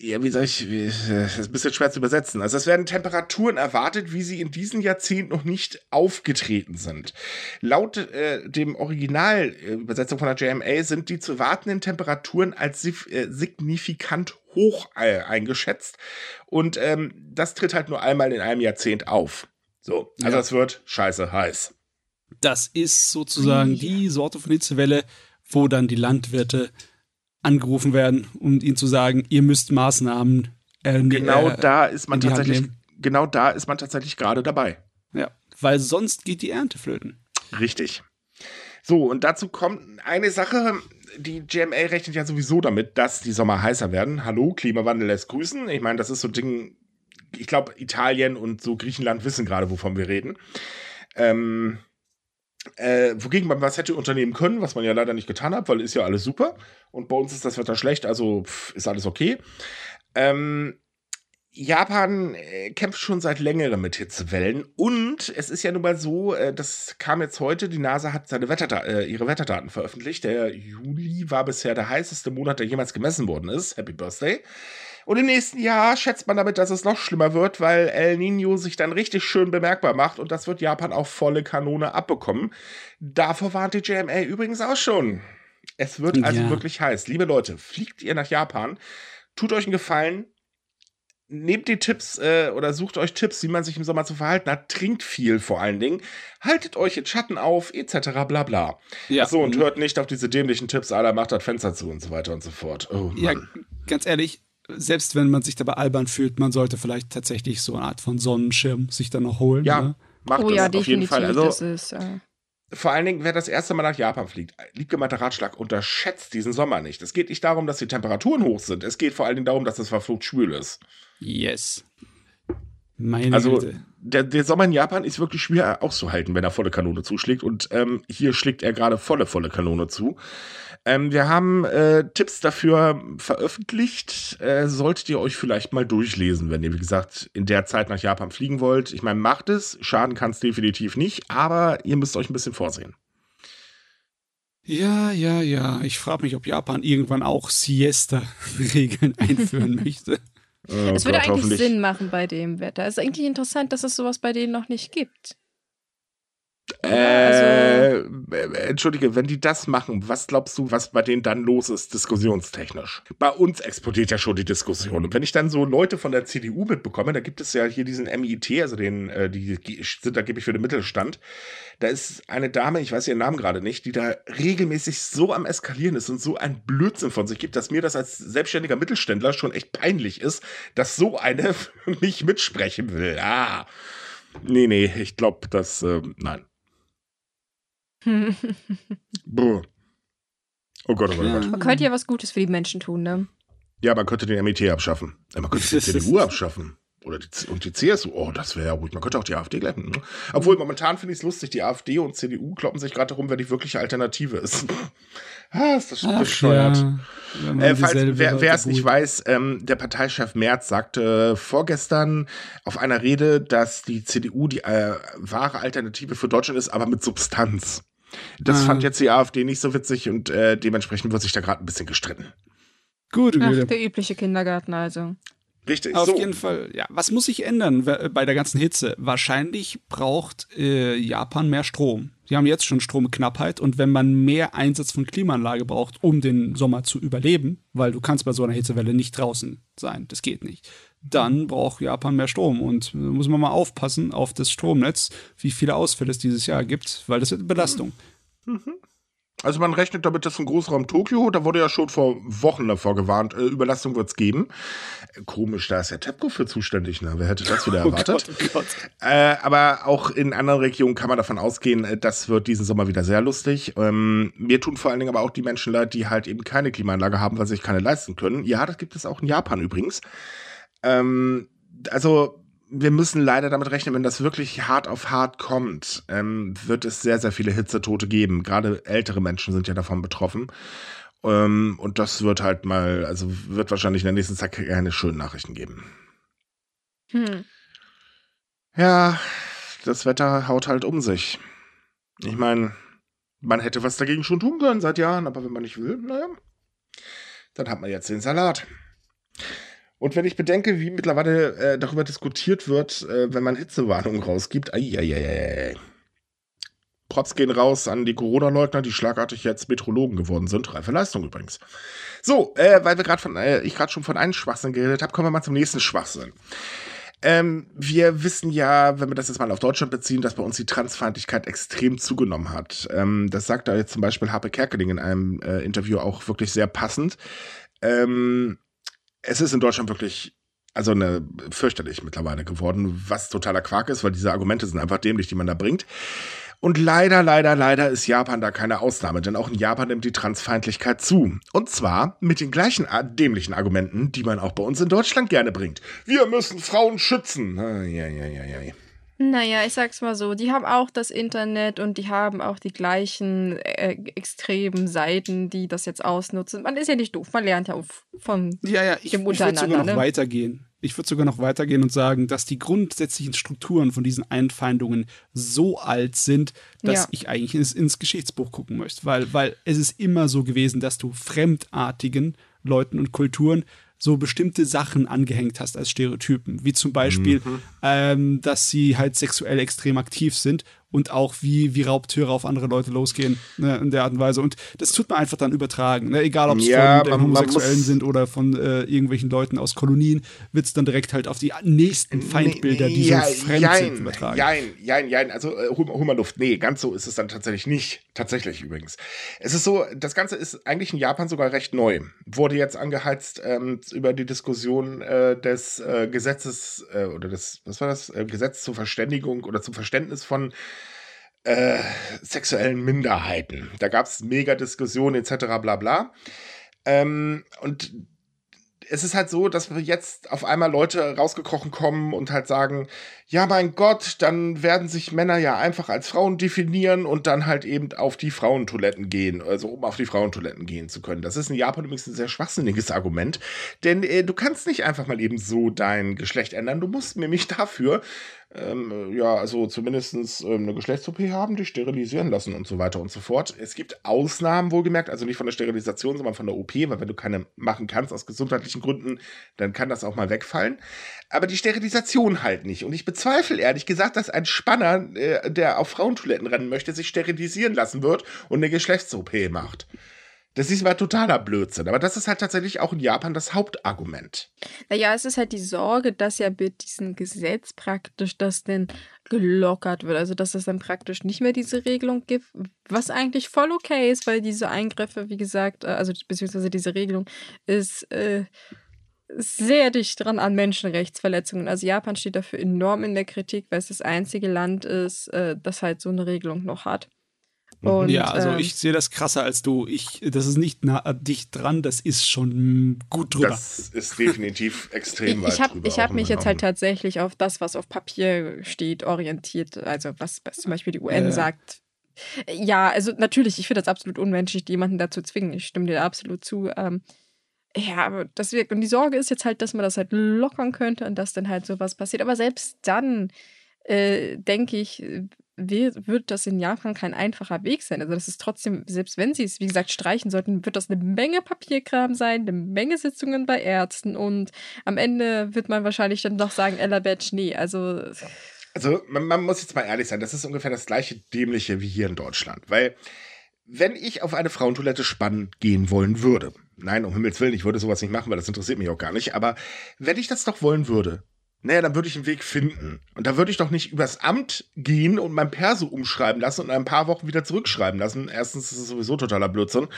ja, wie soll ich, wie, das ist ein bisschen schwer zu übersetzen. Also es werden Temperaturen erwartet, wie sie in diesem Jahrzehnt noch nicht aufgetreten sind. Laut äh, dem Originalübersetzung von der JMA sind die zu erwartenden Temperaturen als äh, signifikant hoch äh, eingeschätzt. Und ähm, das tritt halt nur einmal in einem Jahrzehnt auf. So, also ja. es wird scheiße heiß. Das ist sozusagen die Sorte von Hitzewelle, wo dann die Landwirte angerufen werden, um ihnen zu sagen, ihr müsst Maßnahmen. Äh, genau äh, da ist man tatsächlich, genau da ist man tatsächlich gerade dabei. Ja, weil sonst geht die Ernte flöten. Richtig. So, und dazu kommt eine Sache, die GMA rechnet ja sowieso damit, dass die Sommer heißer werden. Hallo, Klimawandel lässt grüßen. Ich meine, das ist so ein Ding, ich glaube, Italien und so Griechenland wissen gerade, wovon wir reden. Ähm, äh, wogegen man was hätte unternehmen können, was man ja leider nicht getan hat, weil ist ja alles super. Und bei uns ist das Wetter schlecht, also pff, ist alles okay. Ähm, Japan äh, kämpft schon seit längerem mit Hitzewellen und es ist ja nun mal so, äh, das kam jetzt heute, die NASA hat seine Wetterda äh, ihre Wetterdaten veröffentlicht. Der Juli war bisher der heißeste Monat, der jemals gemessen worden ist. Happy Birthday. Und im nächsten Jahr schätzt man damit, dass es noch schlimmer wird, weil El Nino sich dann richtig schön bemerkbar macht und das wird Japan auch volle Kanone abbekommen. Davor warnt die JMA übrigens auch schon. Es wird also ja. wirklich heiß. Liebe Leute, fliegt ihr nach Japan, tut euch einen Gefallen, nehmt die Tipps äh, oder sucht euch Tipps, wie man sich im Sommer zu verhalten hat. Trinkt viel vor allen Dingen. Haltet euch in Schatten auf, etc. bla bla. Ja. So, und hört nicht auf diese dämlichen Tipps, aller macht das Fenster zu und so weiter und so fort. Oh, ja, ganz ehrlich, selbst wenn man sich dabei albern fühlt, man sollte vielleicht tatsächlich so eine Art von Sonnenschirm sich dann noch holen. Ja, ne? macht oh, das ja, auf jeden Fall. Also, ist, äh vor allen Dingen, wer das erste Mal nach Japan fliegt, liebgemeinter Ratschlag, unterschätzt diesen Sommer nicht. Es geht nicht darum, dass die Temperaturen hoch sind. Es geht vor allen Dingen darum, dass es verflucht schwül ist. Yes. Meine also der, der, Sommer in Japan ist wirklich schwer auszuhalten, wenn er volle Kanone zuschlägt. Und ähm, hier schlägt er gerade volle, volle Kanone zu. Ähm, wir haben äh, Tipps dafür veröffentlicht. Äh, solltet ihr euch vielleicht mal durchlesen, wenn ihr, wie gesagt, in der Zeit nach Japan fliegen wollt. Ich meine, macht es. Schaden kann es definitiv nicht, aber ihr müsst euch ein bisschen vorsehen. Ja, ja, ja. Ich frage mich, ob Japan irgendwann auch Siesta-Regeln einführen möchte. Oh Es würde Gott, eigentlich. Sinn machen bei dem Wetter. Es ist eigentlich interessant, dass es sowas bei denen noch nicht gibt. Äh, äh, entschuldige, wenn die das machen, was glaubst du, was bei denen dann los ist, diskussionstechnisch? Bei uns explodiert ja schon die Diskussion. Und wenn ich dann so Leute von der CDU mitbekomme, da gibt es ja hier diesen MIT, also den, äh, die sind da gebe ich für den Mittelstand. Da ist eine Dame, ich weiß ihren Namen gerade nicht, die da regelmäßig so am Eskalieren ist und so ein Blödsinn von sich gibt, dass mir das als selbstständiger Mittelständler schon echt peinlich ist, dass so eine für mich mitsprechen will. Ah. Nee, nee, ich glaube, dass, äh, nein. Buh. Oh Gott, oh Gott, oh Gott. Man könnte ja was Gutes für die Menschen tun, ne? Ja, man könnte den MIT abschaffen. Ja, man könnte die CDU abschaffen. Oder die, und die CSU. Oh, das wäre ja gut. Man könnte auch die AfD glätten. ne? Obwohl, momentan finde ich es lustig. Die AfD und CDU kloppen sich gerade darum, wer die wirkliche Alternative ist. ah, ist das bescheuert. wenn man Äh, falls, wer es nicht weiß, ähm, der Parteichef Merz sagte vorgestern auf einer Rede, dass die CDU die äh, wahre Alternative für Deutschland ist, aber mit Substanz. Das Ah. fand jetzt die AfD nicht so witzig und äh, dementsprechend wird sich da gerade ein bisschen gestritten. Gute Ach, Güte. der übliche Kindergarten also. Richtig. Auf so. jeden Fall, ja. Was muss sich ändern bei der ganzen Hitze? Wahrscheinlich braucht äh, Japan mehr Strom. Sie haben jetzt schon Stromknappheit und wenn man mehr Einsatz von Klimaanlage braucht, um den Sommer zu überleben, weil du kannst bei so einer Hitzewelle nicht draußen sein, das geht nicht, dann braucht Japan mehr Strom und äh, muss man mal aufpassen auf das Stromnetz, wie viele Ausfälle es dieses Jahr gibt, weil das wird eine Belastung. Also man rechnet damit, dass im Großraum Tokio, da wurde ja schon vor Wochen davor gewarnt, äh, Überlastung wird es geben. Komisch, da ist ja TEPCO für zuständig, ne? Wer hätte das wieder erwartet? oh Gott. Äh, aber auch in anderen Regionen kann man davon ausgehen, äh, das wird diesen Sommer wieder sehr lustig. Ähm, mir tun vor allen Dingen aber auch die Menschen leid, die halt eben keine Klimaanlage haben, weil sie sich keine leisten können. Ja, das gibt es auch in Japan übrigens. Ähm, also wir müssen leider damit rechnen, wenn das wirklich hart auf hart kommt, ähm, wird es sehr, sehr viele Hitzetote geben. Gerade ältere Menschen sind ja davon betroffen. Ähm, und das wird halt mal, also wird wahrscheinlich in der nächsten Zeit keine schönen Nachrichten geben. Hm. Ja, das Wetter haut halt um sich. Ich meine, man hätte was dagegen schon tun können seit Jahren, aber wenn man nicht will, naja, dann hat man jetzt den Salat. Und wenn ich bedenke, wie mittlerweile äh, darüber diskutiert wird, äh, wenn man Hitzewarnungen rausgibt, ai, ai, ai, ai. Props gehen raus an die Corona-Leugner, die schlagartig jetzt Metrologen geworden sind. Reife Leistung übrigens. So, äh, weil wir gerade von, äh, ich gerade schon von einem Schwachsinn geredet habe, kommen wir mal zum nächsten Schwachsinn. Ähm, wir wissen ja, wenn wir das jetzt mal auf Deutschland beziehen, dass bei uns die Transfeindlichkeit extrem zugenommen hat. Ähm, das sagt da jetzt zum Beispiel Harpe Kerkeling in einem äh, Interview auch wirklich sehr passend. Ähm, es ist in Deutschland wirklich, also eine fürchterlich mittlerweile geworden, was totaler Quark ist, weil diese Argumente sind einfach dämlich, die man da bringt. Und leider, leider, leider ist Japan da keine Ausnahme, denn auch in Japan nimmt die Transfeindlichkeit zu. Und zwar mit den gleichen a- dämlichen Argumenten, die man auch bei uns in Deutschland gerne bringt. Wir müssen Frauen schützen. Ja, ja, ja, ja. Naja, ich sag's mal so, die haben auch das Internet und die haben auch die gleichen äh, extremen Seiten, die das jetzt ausnutzen. Man ist ja nicht doof, man lernt ja von Ja, ja, ich, ich würde sogar noch ne? weitergehen. Ich würde sogar noch weitergehen und sagen, dass die grundsätzlichen Strukturen von diesen Einfeindungen so alt sind, dass Ja. ich eigentlich ins, ins Geschichtsbuch gucken möchte. Weil, weil es ist immer so gewesen, dass du fremdartigen Leuten und Kulturen so bestimmte Sachen angehängt hast als Stereotypen. Wie zum Beispiel, ähm, dass sie halt sexuell extrem aktiv sind und auch wie, wie Raubtüre auf andere Leute losgehen, ne, in der Art und Weise. Und das tut man einfach dann übertragen. Ne? Egal, ob es Ja, von den man- Homosexuellen sind oder von äh, irgendwelchen Leuten aus Kolonien, wird es dann direkt halt auf die nächsten Feindbilder, die ja, so fremd jein, sind, übertragen. Jein, jein, jein. Also äh, hol, hol mal Luft. Nee, ganz so ist es dann tatsächlich nicht. Tatsächlich übrigens. Es ist so, das Ganze ist eigentlich in Japan sogar recht neu. Wurde jetzt angeheizt ähm, über die Diskussion äh, des äh, Gesetzes äh, oder des, was war das? Äh, Gesetz zur Verständigung oder zum Verständnis von äh, sexuellen Minderheiten. Da gab es mega Diskussionen etc. bla bla. Ähm, und es ist halt so, dass wir jetzt auf einmal Leute rausgekrochen kommen und halt sagen, ja mein Gott, dann werden sich Männer ja einfach als Frauen definieren und dann halt eben auf die Frauentoiletten gehen, also um auf die Frauentoiletten gehen zu können. Das ist in Japan übrigens ein sehr schwachsinniges Argument, denn äh, du kannst nicht einfach mal eben so dein Geschlecht ändern. Du musst nämlich dafür ähm, ja, also zumindest ähm, eine Geschlechts-OP haben, die sterilisieren lassen und so weiter und so fort. Es gibt Ausnahmen, wohlgemerkt, also nicht von der Sterilisation, sondern von der OP, weil wenn du keine machen kannst aus gesundheitlichen Gründen, dann kann das auch mal wegfallen. Aber die Sterilisation halt nicht. Und ich bezweifle ehrlich gesagt, dass ein Spanner, äh, der auf Frauentoiletten rennen möchte, sich sterilisieren lassen wird und eine Geschlechts-OP macht. Das ist mal totaler Blödsinn. Aber das ist halt tatsächlich auch in Japan das Hauptargument. Naja, es ist halt die Sorge, dass ja mit diesem Gesetz praktisch das denn gelockert wird. Also, dass es dann praktisch nicht mehr diese Regelung gibt, was eigentlich voll okay ist, weil diese Eingriffe, wie gesagt, äh, also beziehungsweise diese Regelung ist äh, sehr dicht dran an Menschenrechtsverletzungen. Also Japan steht dafür enorm in der Kritik, weil es das einzige Land ist, äh, das halt so eine Regelung noch hat. Mhm. Und, ja, also ähm, ich sehe das krasser als du. Ich, das ist nicht nah, dicht dran, das ist schon gut drüber. Das ist definitiv extrem weit ich hab, drüber. Ich habe mich jetzt halt tatsächlich auf das, was auf Papier steht, orientiert. Also was, was zum Beispiel die UN äh. sagt. Ja, also natürlich, ich finde das absolut unmenschlich, jemanden dazu zwingen. Ich stimme dir absolut zu. Ähm, ja, aber das wirkt. Und die Sorge ist jetzt halt, dass man das halt lockern könnte und dass dann halt sowas passiert. Aber selbst dann äh, denke ich, wird das in Japan kein einfacher Weg sein. Also das ist trotzdem, selbst wenn sie es, wie gesagt, streichen sollten, wird das eine Menge Papierkram sein, eine Menge Sitzungen bei Ärzten und am Ende wird man wahrscheinlich dann doch sagen, Ella Batch, nee, also... Also man, man muss jetzt mal ehrlich sein, das ist ungefähr das gleiche Dämliche wie hier in Deutschland, weil wenn ich auf eine Frauentoilette spannen gehen wollen würde, nein, um Himmels Willen, ich würde sowas nicht machen, weil das interessiert mich auch gar nicht, aber wenn ich das doch wollen würde, naja, dann würde ich einen Weg finden. Und da würde ich doch nicht übers Amt gehen und mein Perso umschreiben lassen und ein paar Wochen wieder zurückschreiben lassen. Erstens ist es sowieso totaler Blödsinn.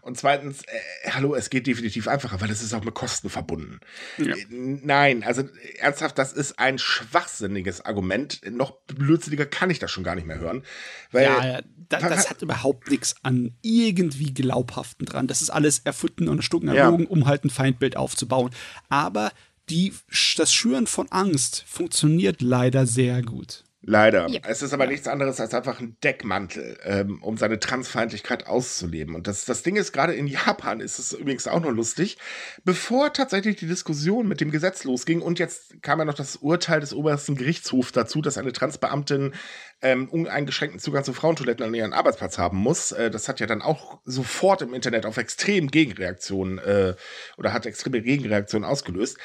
Und zweitens, äh, hallo, es geht definitiv einfacher, weil es ist auch mit Kosten verbunden. Ja. Äh, nein, also ernsthaft, das ist ein schwachsinniges Argument. Noch blödsinniger kann ich das schon gar nicht mehr hören. Weil, ja, das, das hat überhaupt nichts an irgendwie Glaubhaften dran. Das ist alles erfunden und stucken erlogen, ja. um halt ein Feindbild aufzubauen. Aber die, das Schüren von Angst funktioniert leider sehr gut. Leider. Ja. Es ist aber nichts anderes als einfach ein Deckmantel, ähm, um seine Transfeindlichkeit auszuleben. Und das, das Ding ist, gerade in Japan ist es übrigens auch noch lustig, bevor tatsächlich die Diskussion mit dem Gesetz losging und jetzt kam ja noch das Urteil des obersten Gerichtshofs dazu, dass eine Transbeamtin ähm, uneingeschränkten Zugang zu Frauentoiletten an ihren Arbeitsplatz haben muss. Äh, das hat ja dann auch sofort im Internet auf extrem Gegenreaktionen äh, oder hat extreme Gegenreaktionen ausgelöst.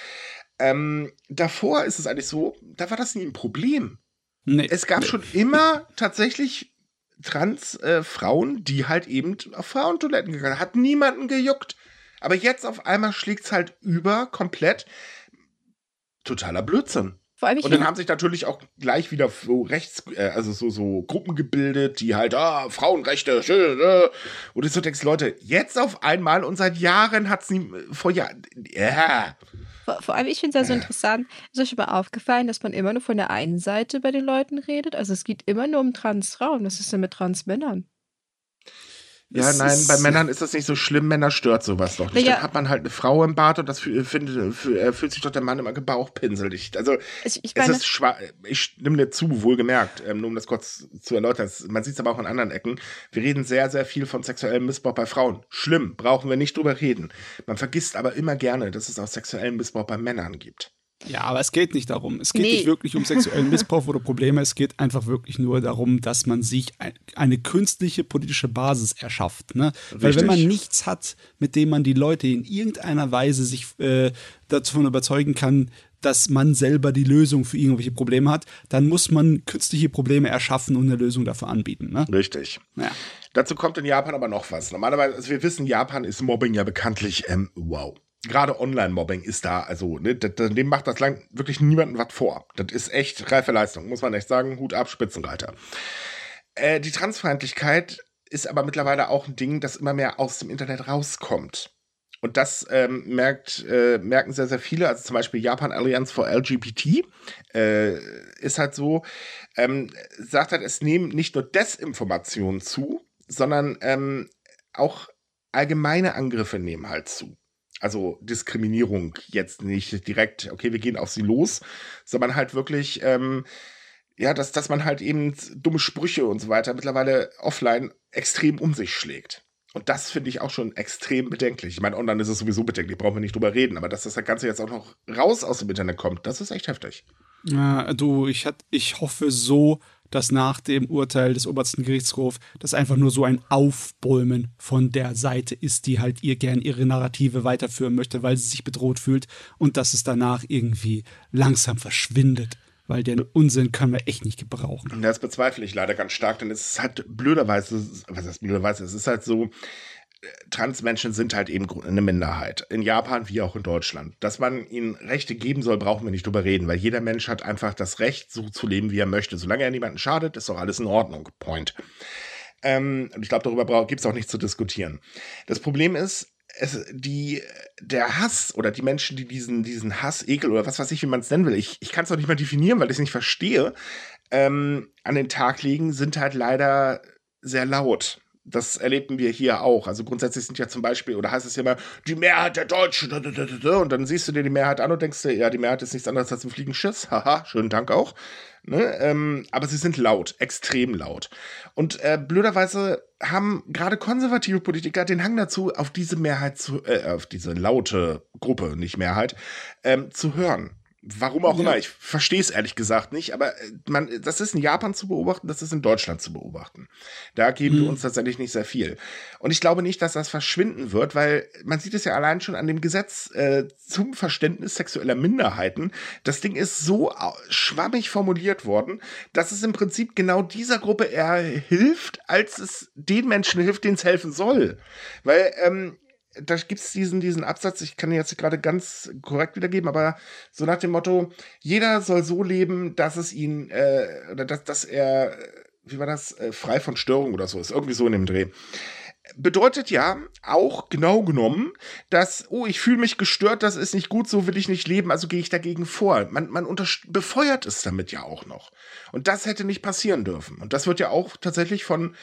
Ähm, davor ist es eigentlich so, da war das nie ein Problem. Nee. Es gab schon immer tatsächlich Trans-Frauen, äh, die halt eben auf Frauentoiletten gegangen sind. Hat niemanden gejuckt. Aber jetzt auf einmal schlägt es halt über komplett. Totaler Blödsinn. und dann haben sich natürlich auch gleich wieder so rechts, äh, also so, so Gruppen gebildet, die halt, ah, Frauenrechte, schön, äh. und du so denkst, Leute, jetzt auf einmal und seit Jahren hat es nie, vor Jahren, ja. Vor, vor allem, ich finde es ja so interessant, ist euch aber aufgefallen, dass man immer nur von der einen Seite bei den Leuten redet? Also es geht immer nur um Transfrauen. Was ist denn mit Transmännern? Ja, es nein, bei Männern ist das nicht so schlimm. Männer stört sowas doch nicht. Ja. Dann hat man halt eine Frau im Bad und das findet, fühlt sich doch der Mann immer gebauchpinselt. Also, ich, ich meine, es ist schwach. Ich nehme dir zu, wohlgemerkt, ähm, nur um das kurz zu erläutern. Man sieht es aber auch in anderen Ecken. Wir reden sehr, sehr viel von sexuellem Missbrauch bei Frauen. Schlimm, brauchen wir nicht drüber reden. Man vergisst aber immer gerne, dass es auch sexuellen Missbrauch bei Männern gibt. Ja, aber es geht nicht darum. Es geht nee. nicht wirklich um sexuellen Missbrauch oder Probleme. Es geht einfach wirklich nur darum, dass man sich eine künstliche politische Basis erschafft. Ne? Weil wenn man nichts hat, mit dem man die Leute in irgendeiner Weise sich äh, davon überzeugen kann, dass man selber die Lösung für irgendwelche Probleme hat, dann muss man künstliche Probleme erschaffen und eine Lösung dafür anbieten. Ne? Richtig. Ja. Dazu kommt in Japan aber noch was. Normalerweise, also wir wissen, Japan ist Mobbing ja bekanntlich ähm, wow gerade Online-Mobbing ist da, also, ne, dem macht das lang wirklich niemandem was vor. Das ist echt reife Leistung, muss man echt sagen. Hut ab, Spitzenreiter. Äh, die Transfeindlichkeit ist aber mittlerweile auch ein Ding, das immer mehr aus dem Internet rauskommt. Und das ähm, merkt, äh, merken sehr, sehr viele. Also zum Beispiel Japan Alliance for LGBT äh, ist halt so, ähm, sagt halt, es nehmen nicht nur Desinformationen zu, sondern ähm, auch allgemeine Angriffe nehmen halt zu also Diskriminierung jetzt nicht direkt, okay, wir gehen auf sie los, sondern halt wirklich, ähm, ja, dass, dass man halt eben dumme Sprüche und so weiter mittlerweile offline extrem um sich schlägt. Und das finde ich auch schon extrem bedenklich. Ich meine, online ist es sowieso bedenklich, brauchen wir nicht drüber reden. Aber dass das Ganze jetzt auch noch raus aus dem Internet kommt, das ist echt heftig. Ja, du, ich, hat, ich hoffe so, dass nach dem Urteil des obersten Gerichtshofs das einfach nur so ein Aufbäumen von der Seite ist, die halt ihr gern ihre Narrative weiterführen möchte, weil sie sich bedroht fühlt und dass es danach irgendwie langsam verschwindet weil den Unsinn können wir echt nicht gebrauchen. Das bezweifle ich leider ganz stark, denn es ist halt blöderweise, was heißt blöderweise, es ist halt so, Transmenschen sind halt eben eine Minderheit. In Japan wie auch in Deutschland. Dass man ihnen Rechte geben soll, brauchen wir nicht drüber reden, weil jeder Mensch hat einfach das Recht, so zu leben, wie er möchte. Solange er niemanden schadet, ist doch alles in Ordnung. Point. Ähm, und ich glaube, darüber gibt es auch nichts zu diskutieren. Das Problem ist, es, die, der Hass oder die Menschen, die diesen, diesen Hass, Ekel oder was weiß ich, wie man es nennen will, ich, ich kann es auch nicht mal definieren, weil ich es nicht verstehe, ähm, an den Tag legen, sind halt leider sehr laut. Das erleben wir hier auch. Also grundsätzlich sind ja zum Beispiel, oder heißt es ja immer, die Mehrheit der Deutschen, und dann siehst du dir die Mehrheit an und denkst dir, ja, die Mehrheit ist nichts anderes als ein Fliegenschiss. Haha, schönen Dank auch. Ne? Ähm, aber sie sind laut, extrem laut. Und äh, blöderweise haben gerade konservative Politiker den Hang dazu, auf diese Mehrheit zu, äh, auf diese laute Gruppe, nicht Mehrheit, ähm, zu hören. Warum auch immer, ich verstehe es ehrlich gesagt nicht, aber äh, man, das ist in Japan zu beobachten, das ist in Deutschland zu beobachten. Da geben mhm. wir uns tatsächlich nicht sehr viel. Und ich glaube nicht, dass das verschwinden wird, weil man sieht es ja allein schon an dem Gesetz äh, zum Verständnis sexueller Minderheiten. Das Ding ist so schwammig formuliert worden, dass es im Prinzip genau dieser Gruppe eher hilft, als es den Menschen hilft, denen es helfen soll. Weil ähm, da gibt es diesen, diesen Absatz, ich kann ihn jetzt gerade ganz korrekt wiedergeben, aber so nach dem Motto, jeder soll so leben, dass es ihn, äh, oder dass, dass er, wie war das, äh, frei von Störung oder so ist, irgendwie so in dem Dreh. Bedeutet ja auch genau genommen, dass, oh, ich fühle mich gestört, das ist nicht gut, so will ich nicht leben, also gehe ich dagegen vor. Man, man befeuert es damit ja auch noch. Und das hätte nicht passieren dürfen. Und das wird ja auch tatsächlich von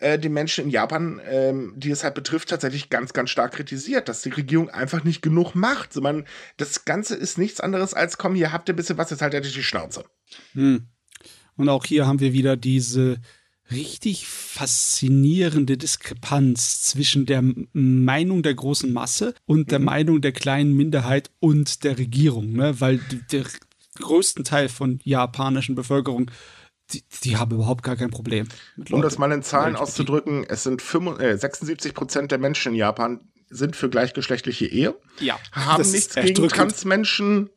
äh, die Menschen in Japan, ähm, die es halt betrifft, tatsächlich ganz, ganz stark kritisiert, dass die Regierung einfach nicht genug macht. So, man, das Ganze ist nichts anderes als, komm, hier habt ihr ein bisschen was, jetzt haltet ihr die Schnauze. Hm. Und auch hier haben wir wieder diese richtig faszinierende Diskrepanz zwischen der Meinung der großen Masse und der mhm. Meinung der kleinen Minderheit und der Regierung, ne? weil der größten Teil von japanischen Bevölkerung die, die, haben überhaupt gar kein Problem. um das mal in Zahlen auszudrücken, es sind 75, äh, 76 Prozent der Menschen in Japan sind für gleichgeschlechtliche Ehe. Ja. Haben nichts gegen Transmenschen,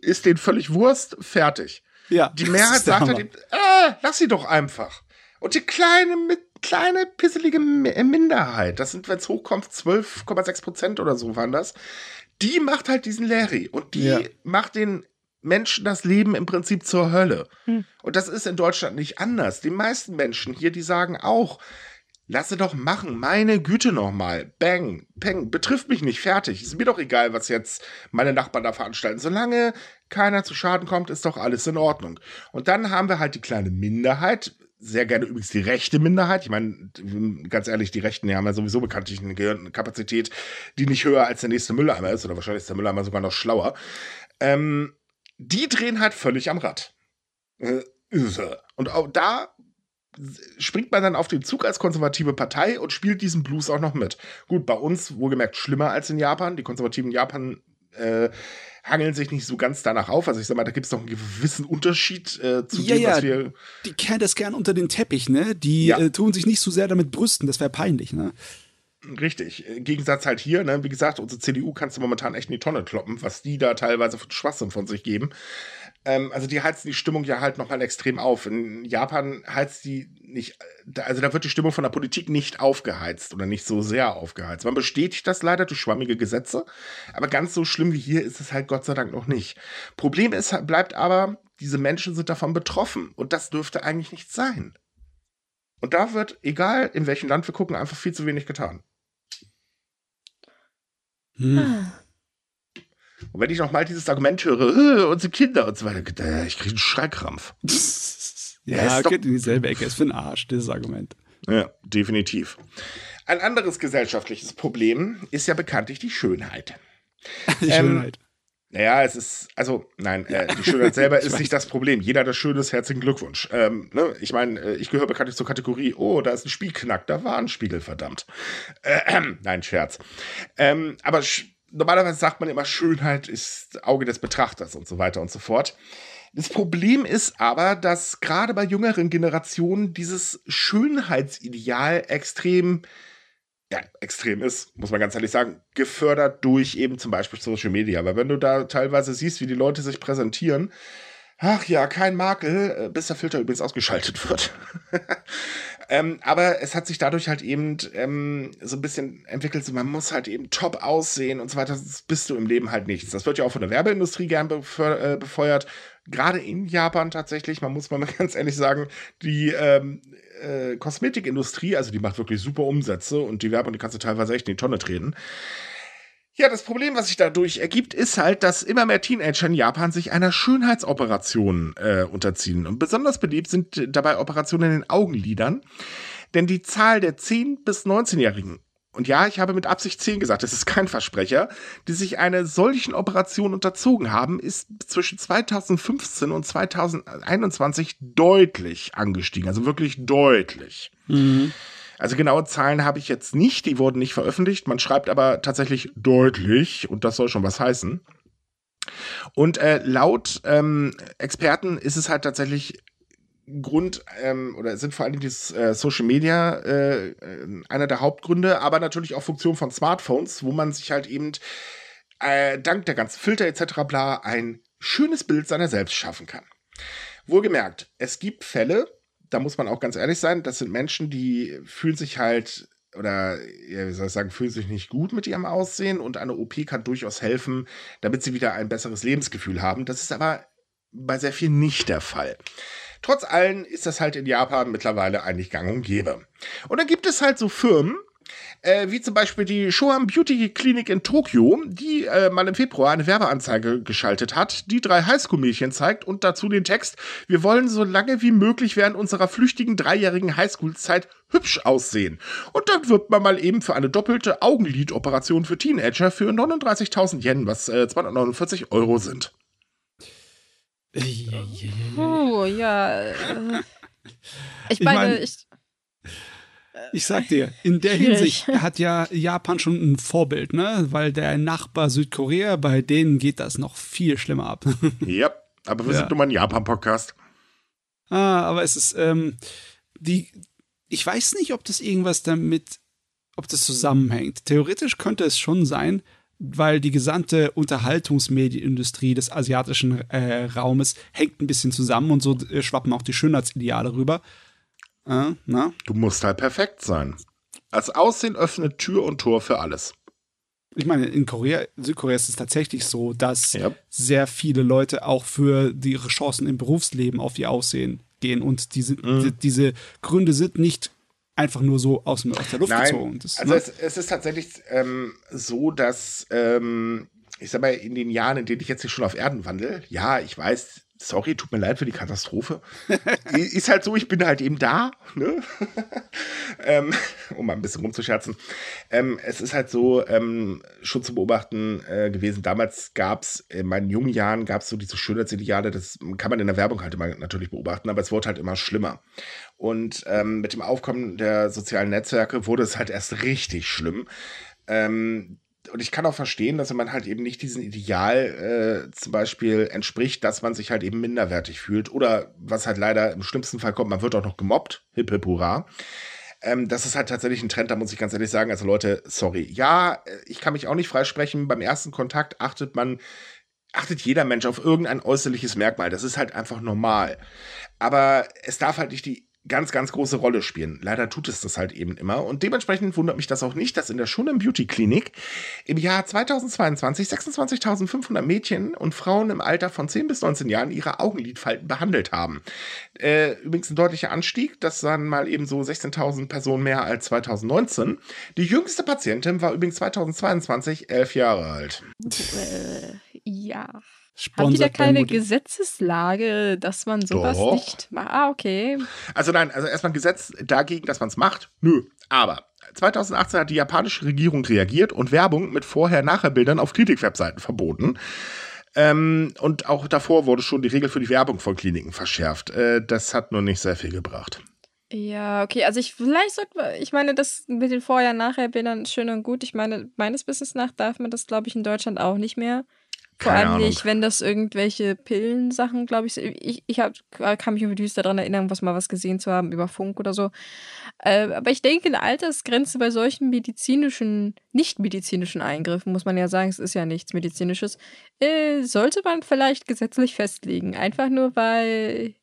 ist denen völlig Wurst, fertig. Ja. Die Mehrheit sagt halt, äh, lass sie doch einfach. Und die kleine, mit, kleine, pisselige Minderheit, das sind, wenn es hochkommt, 12,6 Prozent oder so waren das, die macht halt diesen Larry. Und die ja. macht den Menschen das Leben im Prinzip zur Hölle. Hm. Und das ist in Deutschland nicht anders. Die meisten Menschen hier, die sagen auch, lasse doch machen, meine Güte nochmal. Bang, peng, betrifft mich nicht, fertig. Ist mir doch egal, was jetzt meine Nachbarn da veranstalten. Solange keiner zu Schaden kommt, ist doch alles in Ordnung. Und dann haben wir halt die kleine Minderheit, sehr gerne übrigens die rechte Minderheit. Ich meine, ganz ehrlich, die Rechten die haben ja sowieso bekanntlich eine Gehirnkapazität, die nicht höher als der nächste Mülleimer ist, oder wahrscheinlich ist der Mülleimer sogar noch schlauer. Ähm, die drehen halt völlig am Rad. Äh, und auch da springt man dann auf den Zug als konservative Partei und spielt diesen Blues auch noch mit. Gut, bei uns wohlgemerkt schlimmer als in Japan. Die Konservativen in Japan äh, hangeln sich nicht so ganz danach auf. Also ich sag mal, da gibt es noch einen gewissen Unterschied äh, zu ja, dem, was wir. Die kehren das gern unter den Teppich, ne? Die ja. äh, tun sich nicht so sehr damit brüsten, das wäre peinlich, ne? Richtig. Im Gegensatz halt hier, ne, wie gesagt, unsere CDU kannst du momentan echt in die Tonne kloppen, was die da teilweise für Schwachsinn von sich geben. Ähm, also die heizen die Stimmung ja halt nochmal extrem auf. In Japan heizt die nicht, also da wird die Stimmung von der Politik nicht aufgeheizt oder nicht so sehr aufgeheizt. Man bestätigt das leider durch schwammige Gesetze, aber ganz so schlimm wie hier ist es halt Gott sei Dank noch nicht. Problem ist, bleibt aber, diese Menschen sind davon betroffen und das dürfte eigentlich nicht sein. Und da wird, egal in welchem Land wir gucken, einfach viel zu wenig getan. Hm. Ah. Und wenn ich noch mal dieses Argument höre, äh, unsere Kinder und so weiter, ich kriege einen Schreikrampf. ja, geht in dieselbe Ecke. Ist für ein Arsch, dieses Argument. Ja, definitiv. Ein anderes gesellschaftliches Problem ist ja bekanntlich die Schönheit. Die ähm, Schönheit. Naja, es ist, also, nein, äh, die Schönheit selber ist nicht das Problem. Jeder hat das Schönes, herzlichen Glückwunsch. Ähm, ne? Ich meine, äh, ich gehöre bekanntlich zur Kategorie, oh, da ist ein Spielknack, da war ein Spiegel, verdammt. Äh, nein, Scherz. Ähm, aber normalerweise sagt man immer, Schönheit ist Auge des Betrachters und so weiter und so fort. Das Problem ist aber, dass gerade bei jüngeren Generationen dieses Schönheitsideal extrem ja, extrem ist, muss man ganz ehrlich sagen, gefördert durch eben zum Beispiel Social Media. Weil wenn du da teilweise siehst, wie die Leute sich präsentieren, ach ja, kein Makel, äh, bis der Filter übrigens ausgeschaltet wird. ähm, aber es hat sich dadurch halt eben ähm, so ein bisschen entwickelt, so man muss halt eben top aussehen und so weiter. Das bist du im Leben halt nichts. Das wird ja auch von der Werbeindustrie gern äh, befeuert. Gerade in Japan tatsächlich, man muss mal ganz ehrlich sagen, die ähm, äh, Kosmetikindustrie, also die macht wirklich super Umsätze und die Werbung, die kannst du teilweise echt in die Tonne treten. Ja, das Problem, was sich dadurch ergibt, ist halt, dass immer mehr Teenager in Japan sich einer Schönheitsoperation äh, unterziehen. Und besonders beliebt sind dabei Operationen in den Augenlidern. Denn die Zahl der 10- bis 19-Jährigen und ja, ich habe mit Absicht 10 gesagt, das ist kein Versprecher, die sich einer solchen Operation unterzogen haben, ist zwischen 2015 und 2021 deutlich angestiegen. Also wirklich deutlich. Mhm. Also genaue Zahlen habe ich jetzt nicht, die wurden nicht veröffentlicht. Man schreibt aber tatsächlich deutlich und das soll schon was heißen. Und äh, laut ähm, Experten ist es halt tatsächlich Grund ähm, oder sind vor allem dieses äh, Social Media äh, äh, einer der Hauptgründe, aber natürlich auch Funktion von Smartphones, wo man sich halt eben äh, dank der ganzen Filter etc. bla ein schönes Bild seiner selbst schaffen kann. Wohlgemerkt, es gibt Fälle, da muss man auch ganz ehrlich sein, das sind Menschen, die fühlen sich halt oder ja, wie soll ich sagen, fühlen sich nicht gut mit ihrem Aussehen und eine OP kann durchaus helfen, damit sie wieder ein besseres Lebensgefühl haben. Das ist aber bei sehr vielen nicht der Fall. Trotz allem ist das halt in Japan mittlerweile eigentlich gang und gäbe. Und dann gibt es halt so Firmen, äh, wie zum Beispiel die Shoam Beauty Klinik in Tokio, die äh, mal im Februar eine Werbeanzeige geschaltet hat, die drei Highschool-Mädchen zeigt und dazu den Text, wir wollen so lange wie möglich während unserer flüchtigen dreijährigen Highschool-Zeit hübsch aussehen. Und dann wirbt man mal eben für eine doppelte Augenlidoperation für Teenager für 39.000 Yen, was äh, 249 Euro sind. Oh, ja. Äh, ich meine, ich. Ich sag dir, in der Schwierig. Hinsicht hat ja Japan schon ein Vorbild, ne? Weil der Nachbar Südkorea, bei denen geht das noch viel schlimmer ab. Ja, aber wir ja. sind nun mal ein Japan-Podcast. Ah, aber es ist, ähm, die, ich weiß nicht, ob das irgendwas damit, ob das zusammenhängt. Theoretisch könnte es schon sein, weil die gesamte Unterhaltungsmedienindustrie des asiatischen äh, Raumes hängt ein bisschen zusammen und so äh, schwappen auch die Schönheitsideale rüber. Äh, du musst halt perfekt sein. Als Aussehen öffnet Tür und Tor für alles. Ich meine, in Korea, Südkorea ist es tatsächlich so, dass ja. sehr viele Leute auch für ihre Chancen im Berufsleben auf ihr Aussehen gehen und diese, mhm. die, diese Gründe sind nicht einfach nur so aus, aus der Luft Nein, gezogen. Das, also ne? es, es, ist tatsächlich ähm, so, dass ähm, ich sag mal, in den Jahren, in denen ich jetzt hier schon auf Erden wandel, ja, ich weiß, sorry, tut mir leid für die Katastrophe. ist halt so, ich bin halt eben da, ne? ähm, um mal ein bisschen rumzuscherzen. Ähm, es ist halt so, ähm, schon zu beobachten äh, gewesen. Damals gab es, in meinen jungen Jahren gab es so diese Schönheitsideale, das kann man in der Werbung halt immer natürlich beobachten, aber es wurde halt immer schlimmer. Und ähm, mit dem Aufkommen der sozialen Netzwerke wurde es halt erst richtig schlimm. Ähm, und ich kann auch verstehen, dass man halt eben nicht diesem Ideal äh, zum Beispiel entspricht, dass man sich halt eben minderwertig fühlt. Oder was halt leider im schlimmsten Fall kommt, man wird auch noch gemobbt. Hip hip hurra. Ähm, das ist halt tatsächlich ein Trend, da muss ich ganz ehrlich sagen. Also Leute, sorry. Ja, äh, ich kann mich auch nicht freisprechen. Beim ersten Kontakt achtet man, achtet jeder Mensch auf irgendein äußerliches Merkmal. Das ist halt einfach normal. Aber es darf halt nicht die ganz, ganz große Rolle spielen. Leider tut es das halt eben immer. Und dementsprechend wundert mich das auch nicht, dass in der Schunem Beauty Klinik im Jahr 2022 26.500 Mädchen und Frauen im Alter von 10 bis 19 Jahren ihre Augenlidfalten behandelt haben. Äh, übrigens ein deutlicher Anstieg. Das waren mal eben so 16.000 Personen mehr als 2019. Die jüngste Patientin war übrigens 2022 elf Jahre alt. Äh, ja. Haben die da keine Gesetzeslage, dass man sowas Doch. nicht macht? Ah, okay. Also nein, also erstmal ein Gesetz dagegen, dass man es macht. Nö. Aber 2018 hat die japanische Regierung reagiert und Werbung mit Vorher-Nachher-Bildern auf Klinik-Webseiten verboten. Ähm, und auch davor wurde schon die Regel für die Werbung von Kliniken verschärft. Äh, das hat nur nicht sehr viel gebracht. Ja, okay, also ich vielleicht sollte ich meine, das mit den Vorher-Nachher-Bildern schön und gut. Ich meine, meines Wissens nach darf man das, glaube ich, in Deutschland auch nicht mehr. Vor Keine allem Ahnung. nicht, wenn das irgendwelche Pillensachen, glaube ich, ich, ich hab, kann mich irgendwie düster daran erinnern, was mal was gesehen zu haben über Funk oder so. Äh, aber ich denke, eine Altersgrenze bei solchen medizinischen, nicht medizinischen Eingriffen, muss man ja sagen, es ist ja nichts medizinisches, äh, sollte man vielleicht gesetzlich festlegen. Einfach nur, weil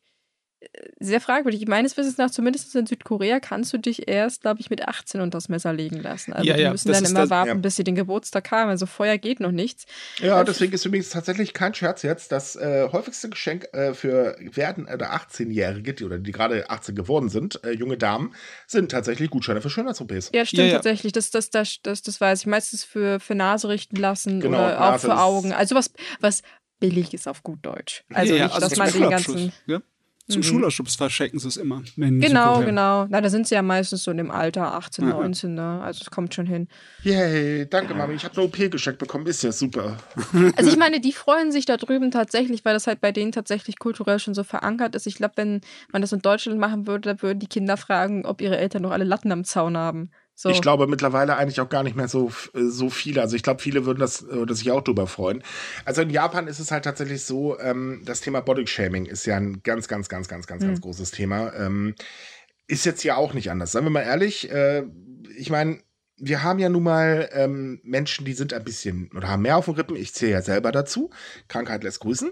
sehr fragwürdig. Meines Wissens nach, zumindest in Südkorea, kannst du dich erst, glaube ich, mit 18 unter das Messer legen lassen. Also Ja, die ja, müssen dann immer das- warten, ja. bis sie den Geburtstag haben. Also vorher geht noch nichts. Ja, deswegen ist übrigens tatsächlich kein Scherz jetzt. Das äh, häufigste Geschenk äh, für werden oder 18-Jährige, die oder die gerade 18 geworden sind, äh, junge Damen, sind tatsächlich Gutscheine für Schönheits-OPs. Ja, stimmt Ja, ja. tatsächlich. Das, das, das, das, das weiß ich. Meistens für, für Nase richten lassen Genau, oder auch Nase für ist- Augen. Also was, was billig ist auf gut Deutsch. Also ja, nicht, dass zum man den ganzen. Ja? Zum Mhm. Schulabschluss verschenken sie es immer. Genau, genau. Na, da sind sie ja meistens so in dem Alter 18, Ja. 19, ne? Also es kommt schon hin. Yay, danke Mami, ich habe eine OP geschenkt bekommen, ist ja super. Also ich meine, die freuen sich da drüben tatsächlich, weil das halt bei denen tatsächlich kulturell schon so verankert ist. Ich glaube, wenn man das in Deutschland machen würde, da würden die Kinder fragen, ob ihre Eltern noch alle Latten am Zaun haben. So. Ich glaube mittlerweile eigentlich auch gar nicht mehr so, äh, so viele. Also ich glaube, viele würden das oder sich auch drüber freuen. Also in Japan ist es halt tatsächlich so, ähm, das Thema Bodyshaming ist ja ein ganz, ganz, ganz, ganz, ganz, ganz großes Thema. Ähm, ist jetzt ja auch nicht anders. Seien wir mal ehrlich, äh, ich meine, wir haben ja nun mal ähm, Menschen, die sind ein bisschen oder haben mehr auf den Rippen. Ich zähle ja selber dazu. Krankheit lässt grüßen.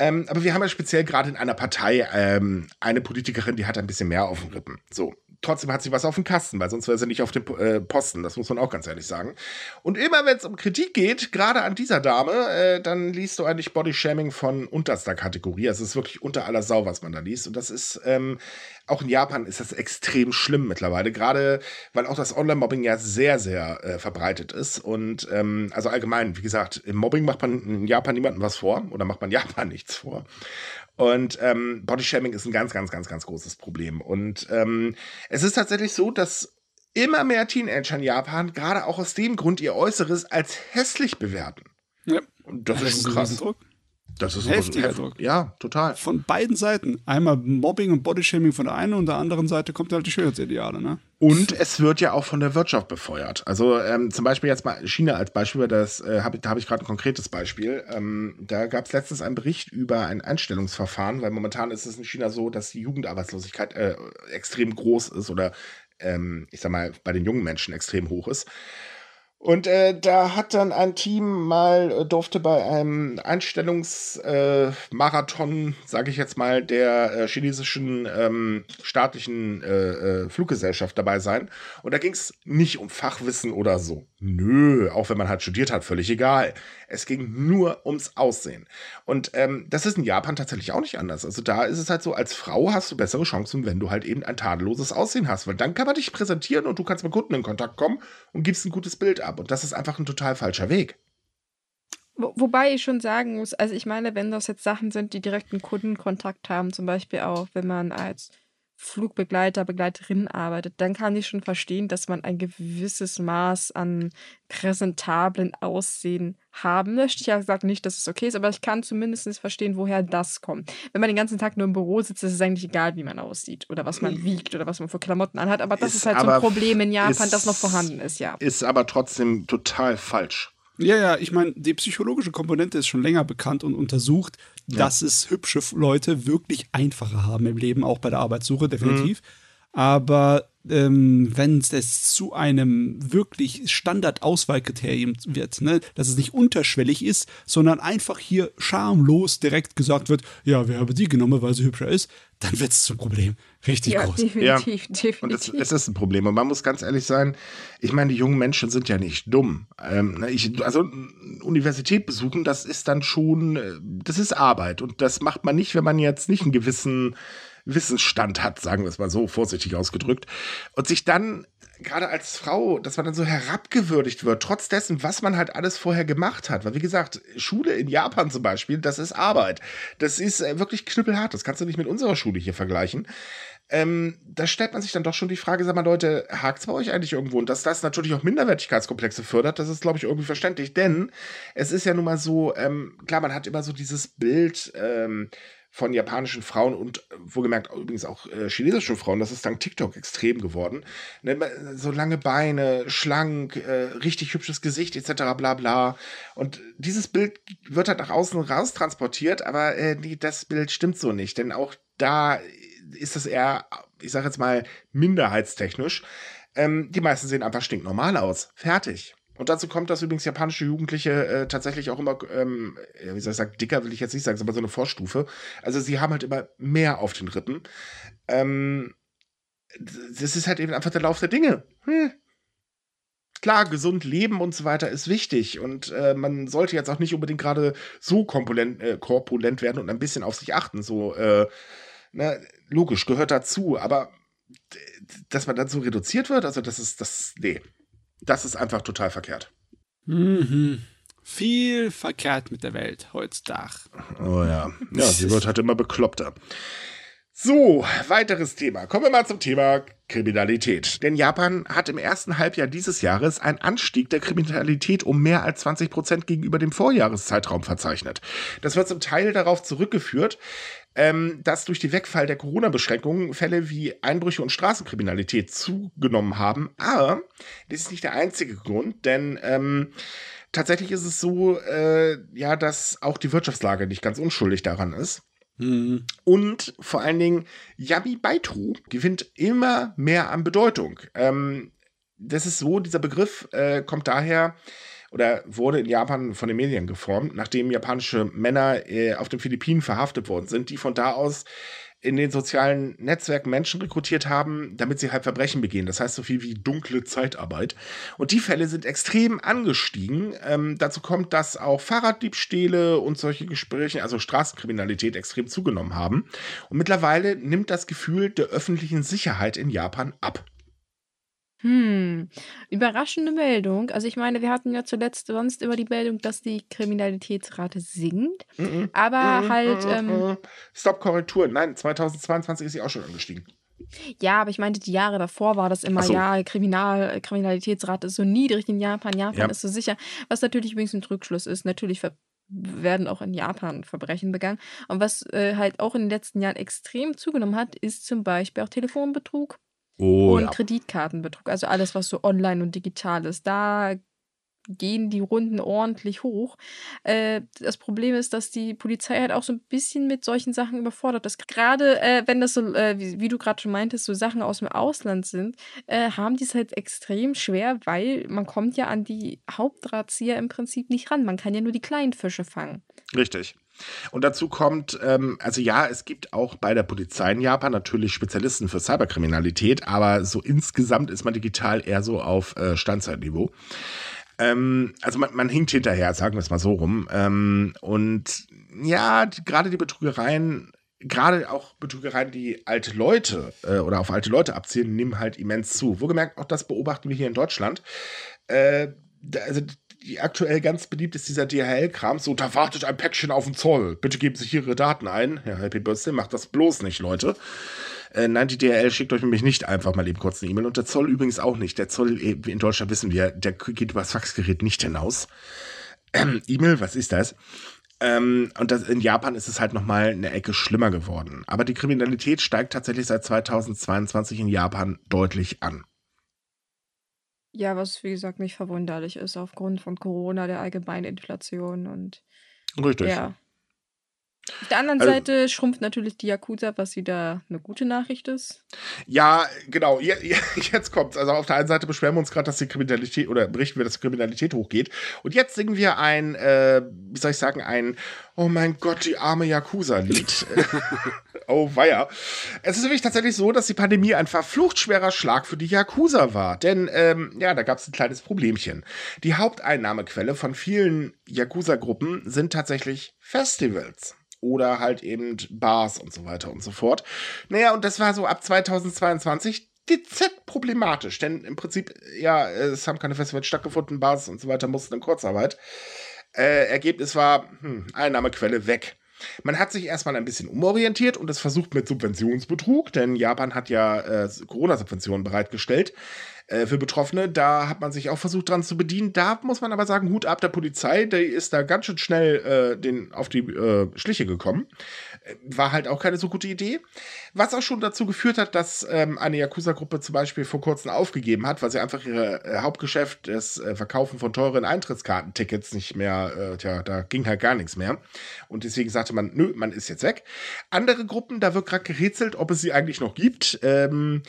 Ähm, aber wir haben ja speziell gerade in einer Partei ähm, eine Politikerin, die hat ein bisschen mehr auf den Rippen. So. Trotzdem hat sie was auf dem Kasten, weil sonst wäre sie nicht auf dem äh, Posten. Das muss man auch ganz ehrlich sagen. Und immer wenn es um Kritik geht, gerade an dieser Dame, äh, dann liest du eigentlich Bodyshaming von unterster Kategorie. Also es ist wirklich unter aller Sau, was man da liest. Und das ist ähm, auch in Japan ist das extrem schlimm mittlerweile, gerade weil auch das Online-Mobbing ja sehr, sehr äh, verbreitet ist. Und ähm, also allgemein, wie gesagt, im Mobbing macht man in Japan niemandem was vor oder macht man Japan nichts vor. Und ähm, Bodyshaming ist ein ganz, ganz, ganz, ganz großes Problem. Und ähm, es ist tatsächlich so, dass immer mehr Teenager in Japan gerade auch aus dem Grund ihr Äußeres als hässlich bewerten. Ja. Und das, Das ist schon ein krass. Riesendruck. Das ist Heftiger heft- Druck. Ja, total. Von beiden Seiten. Einmal Mobbing und Bodyshaming von der einen und der anderen Seite kommt halt die Schönheitsideale, ne? Und es wird ja auch von der Wirtschaft befeuert. Also ähm, zum Beispiel jetzt mal China als Beispiel, das, äh, hab, da habe ich gerade ein konkretes Beispiel. Ähm, da gab es letztens einen Bericht über ein Einstellungsverfahren, weil momentan ist es in China so, dass die Jugendarbeitslosigkeit äh, extrem groß ist oder ähm, ich sag mal bei den jungen Menschen extrem hoch ist. Und äh, da hat dann ein Team mal, äh, durfte bei einem Einstellungsmarathon, äh, sage ich jetzt mal, der äh, chinesischen ähm, staatlichen äh, Fluggesellschaft dabei sein. Und da ging es nicht um Fachwissen oder so. Nö, auch wenn man halt studiert hat, völlig egal. Es ging nur ums Aussehen. Und ähm, das ist in Japan tatsächlich auch nicht anders. Also da ist es halt so, als Frau hast du bessere Chancen, wenn du halt eben ein tadelloses Aussehen hast. Weil dann kann man dich präsentieren und du kannst mit Kunden in Kontakt kommen und gibst ein gutes Bild ab. Und das ist einfach ein total falscher Weg. Wo, wobei ich schon sagen muss, also ich meine, wenn das jetzt Sachen sind, die direkten Kundenkontakt haben, zum Beispiel auch, wenn man als Flugbegleiter, Begleiterin arbeitet, dann kann ich schon verstehen, dass man ein gewisses Maß an präsentablen Aussehen haben möchte. Ich habe gesagt nicht, dass es okay ist, aber ich kann zumindest verstehen, woher das kommt. Wenn man den ganzen Tag nur im Büro sitzt, ist es eigentlich egal, wie man aussieht oder was man wiegt oder was man für Klamotten anhat. Aber das Ist ist, halt so ein Problem in Japan, ist- das noch vorhanden ist, ja. Ist aber trotzdem total falsch. Ja, ja, ich meine, die psychologische Komponente ist schon länger bekannt und untersucht, dass es hübsche Leute wirklich einfacher haben im Leben, auch bei der Arbeitssuche, definitiv. Aber ähm, wenn es zu einem wirklich Standard-Auswahlkriterium wird, ne, dass es nicht unterschwellig ist, sondern einfach hier schamlos direkt gesagt wird, ja, wir haben die genommen, weil sie hübscher ist, dann wird es zum Problem. Richtig Ja, groß. definitiv, Und es, definitiv. es ist ein Problem. Und man muss ganz ehrlich sein, ich meine, die jungen Menschen sind ja nicht dumm. Ähm, ne, ich, also Universität besuchen, das ist dann schon, äh, das ist Arbeit. Und das macht man nicht, wenn man jetzt nicht einen gewissen Wissensstand hat, sagen wir es mal so vorsichtig ausgedrückt. Und sich dann gerade als Frau, dass man dann so herabgewürdigt wird, trotz dessen, was man halt alles vorher gemacht hat. Weil, wie gesagt, Schule in Japan zum Beispiel, das ist Arbeit. Das ist äh, wirklich knüppelhart. Das kannst du nicht mit unserer Schule hier vergleichen. ähm, da stellt man sich dann doch schon die Frage, sag mal Leute, hakt es bei euch eigentlich irgendwo? Und dass das natürlich auch Minderwertigkeitskomplexe fördert, das ist, glaube ich, irgendwie verständlich. Denn es ist ja nun mal so, ähm, klar, man hat immer so dieses Bild, ähm, von japanischen Frauen und äh, wohlgemerkt übrigens auch äh, chinesischen Frauen, das ist dank TikTok extrem geworden. Ne, so lange Beine, schlank, äh, richtig hübsches Gesicht etc. bla bla. Und dieses Bild wird halt nach außen raus transportiert, aber äh, nee, das Bild stimmt so nicht, denn auch da ist es eher, ich sage jetzt mal, minderheitstechnisch. Ähm, die meisten sehen einfach stinknormal aus. Fertig. Und dazu kommt, dass übrigens japanische Jugendliche äh, tatsächlich auch immer, ähm, wie soll ich sagen, dicker will ich jetzt nicht sagen, aber so eine Vorstufe. Also sie haben halt immer mehr auf den Rippen. Ähm, das ist halt eben einfach der Lauf der Dinge. Hm. Klar, gesund leben und so weiter ist wichtig und äh, man sollte jetzt auch nicht unbedingt gerade so kompulent, äh, korpulent werden und ein bisschen auf sich achten. So, äh, ne, logisch, gehört dazu, aber dass man dann so reduziert wird, also das ist das, nee, das ist einfach total verkehrt. Mhm. Viel verkehrt mit der Welt heutzutage. Oh ja. Ja, sie wird halt immer bekloppter. So, weiteres Thema. Kommen wir mal zum Thema Kriminalität. Denn Japan hat im ersten Halbjahr dieses Jahres einen Anstieg der Kriminalität um mehr als 20 Prozent gegenüber dem Vorjahreszeitraum verzeichnet. Das wird zum Teil darauf zurückgeführt, ähm, dass durch den Wegfall der Corona-Beschränkungen Fälle wie Einbrüche und Straßenkriminalität zugenommen haben. Aber das ist nicht der einzige Grund, denn ähm, tatsächlich ist es so, äh, ja, dass auch die Wirtschaftslage nicht ganz unschuldig daran ist. Und vor allen Dingen, Yami Baitu gewinnt immer mehr an Bedeutung. Ähm, das ist so, dieser Begriff äh, kommt daher, oder wurde in Japan von den Medien geformt, nachdem japanische Männer äh, auf den Philippinen verhaftet worden sind, die von da aus in den sozialen Netzwerken Menschen rekrutiert haben, damit sie halt Verbrechen begehen. Das heißt so viel wie dunkle Zeitarbeit. Und die Fälle sind extrem angestiegen. Ähm, dazu kommt, dass auch Fahrraddiebstähle und solche Gespräche, also Straßenkriminalität, extrem zugenommen haben. Und mittlerweile nimmt das Gefühl der öffentlichen Sicherheit in Japan ab. Hm, überraschende Meldung. Also ich meine, wir hatten ja zuletzt sonst immer die Meldung, dass die Kriminalitätsrate sinkt, Mhm. aber Mhm, halt, mhm, ähm, mhm. Stop Korrektur. Nein, 2022 ist sie auch schon angestiegen. ja, aber ich meinte, die Jahre davor war das immer, so. ja, Kriminal, Kriminalitätsrate ist so niedrig in Japan, Japan Ja. ist so sicher, was natürlich übrigens ein Rückschluss ist. Natürlich werden auch in Japan Verbrechen begangen. Und was äh, halt auch in den letzten Jahren extrem zugenommen hat, ist zum Beispiel auch Telefonbetrug. Oh, und ja. Kreditkartenbetrug, also alles, was so online und digital ist. Da gehen die Runden ordentlich hoch. Äh, das Problem ist, dass die Polizei halt auch so ein bisschen mit solchen Sachen überfordert ist. Gerade äh, wenn das so, äh, wie, wie, du gerade schon meintest, so Sachen aus dem Ausland sind, äh, haben die es halt extrem schwer, weil man kommt ja an die Hauptdrahtzieher im Prinzip nicht ran. Man kann ja nur die kleinen Fische fangen. Richtig. Und dazu kommt, ähm, also ja, es gibt auch bei der Polizei in Japan natürlich Spezialisten für Cyberkriminalität, aber so insgesamt ist man digital eher so auf äh, Standzeitniveau. Ähm, also man, man hinkt hinterher, sagen wir es mal so rum. Ähm, und ja, gerade die Betrügereien gerade auch Betrügereien, die alte Leute äh, oder auf alte Leute abzielen, nehmen halt immens zu. Wohlgemerkt, auch das beobachten wir hier in Deutschland. Äh, also aktuell ganz beliebt ist dieser DHL-Kram. So, da wartet ein Päckchen auf den Zoll. Bitte geben Sie Ihre Daten ein. Ja, Happy Birthday, macht das bloß nicht, Leute. Äh, nein, die DHL schickt euch nämlich nicht einfach mal eben kurz eine E-Mail. Und der Zoll übrigens auch nicht. Der Zoll, äh, in Deutschland wissen wir, der geht über das Faxgerät nicht hinaus. Ähm, E-Mail, was ist das? Ähm, und das, in Japan ist es halt nochmal eine Ecke schlimmer geworden. Aber die Kriminalität steigt tatsächlich seit 2022 in Japan deutlich an. Ja, was wie gesagt nicht verwunderlich ist aufgrund von Corona, der allgemeinen Inflation und Richtig. ja. Auf der anderen Also, Seite schrumpft natürlich die Yakuza, was wieder eine gute Nachricht ist. ja, genau. Je, je, jetzt kommt's. Also auf der einen Seite beschweren wir uns gerade, dass die Kriminalität oder berichten wir, dass die Kriminalität hochgeht. Und jetzt singen wir ein, äh, wie soll ich sagen, ein Oh mein Gott, die arme Yakuza-Lied. oh weia. Es ist nämlich tatsächlich so, dass die Pandemie ein verflucht schwerer Schlag für die Yakuza war. Denn, ähm, ja, da gab es ein kleines Problemchen. Die Haupteinnahmequelle von vielen Yakuza-Gruppen sind tatsächlich Festivals oder halt eben Bars und so weiter und so fort. Naja, und das war so ab 2022 dezent problematisch, denn im Prinzip, ja, es haben keine Festivals stattgefunden, Bars und so weiter mussten in Kurzarbeit. Äh, Ergebnis war, hm, Einnahmequelle weg. Man hat sich erstmal ein bisschen umorientiert und es versucht mit Subventionsbetrug, denn Japan hat ja äh, Corona-Subventionen bereitgestellt äh, für Betroffene. Da hat man sich auch versucht dran zu bedienen. Da muss man aber sagen, Hut ab der Polizei, der ist da ganz schön schnell äh, den, auf die äh, Schliche gekommen. Äh, war halt auch keine so gute Idee. Was auch schon dazu geführt hat, dass ähm, eine Yakuza-Gruppe zum Beispiel vor kurzem aufgegeben hat, weil sie einfach ihr äh, Hauptgeschäft, das Verkaufen von teuren Eintrittskartentickets nicht mehr, tja, da ging halt gar nichts mehr. Und deswegen sagte man, nö, man ist jetzt weg. Andere Gruppen, da wird gerade gerätselt, ob es sie eigentlich noch gibt. Ähm,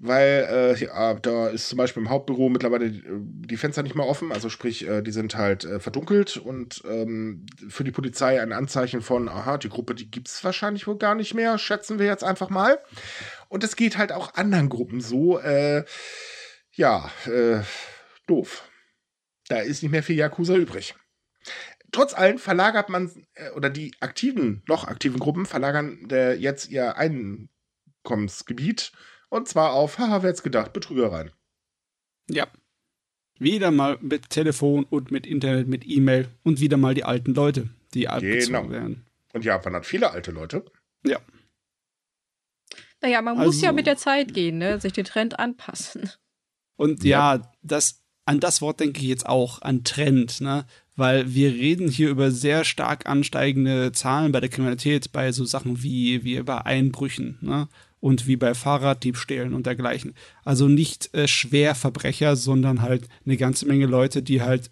weil äh, ja, da ist zum Beispiel im Hauptbüro mittlerweile äh, die Fenster nicht mehr offen, also sprich, äh, die sind halt äh, verdunkelt und ähm, für die Polizei ein Anzeichen von, aha, die Gruppe, die gibt es wahrscheinlich wohl gar nicht mehr, schätzen wir jetzt einfach mal. Und es geht halt auch anderen Gruppen so, äh, ja, äh, doof. Da ist nicht mehr viel Yakuza übrig. Trotz allem verlagert man, oder die aktiven, noch aktiven Gruppen verlagern der jetzt ihr Einkommensgebiet und zwar auf, haha, wer hätte gedacht, Betrügereien. Ja. Wieder mal mit Telefon und mit Internet, mit E-Mail und wieder mal die alten Leute, die abgezogen genau. werden. Und Japan hat viele alte Leute. Ja. Naja, man also, muss ja mit der Zeit gehen, ne? sich den Trend anpassen. Und ja, ja, das, an das Wort denke ich jetzt auch, an Trend, ne? Weil wir reden hier über sehr stark ansteigende Zahlen bei der Kriminalität, bei so Sachen wie, wie bei Einbrüchen, ne? Und wie bei Fahrraddiebstählen und dergleichen. Also nicht äh, Schwerverbrecher, sondern halt eine ganze Menge Leute, die halt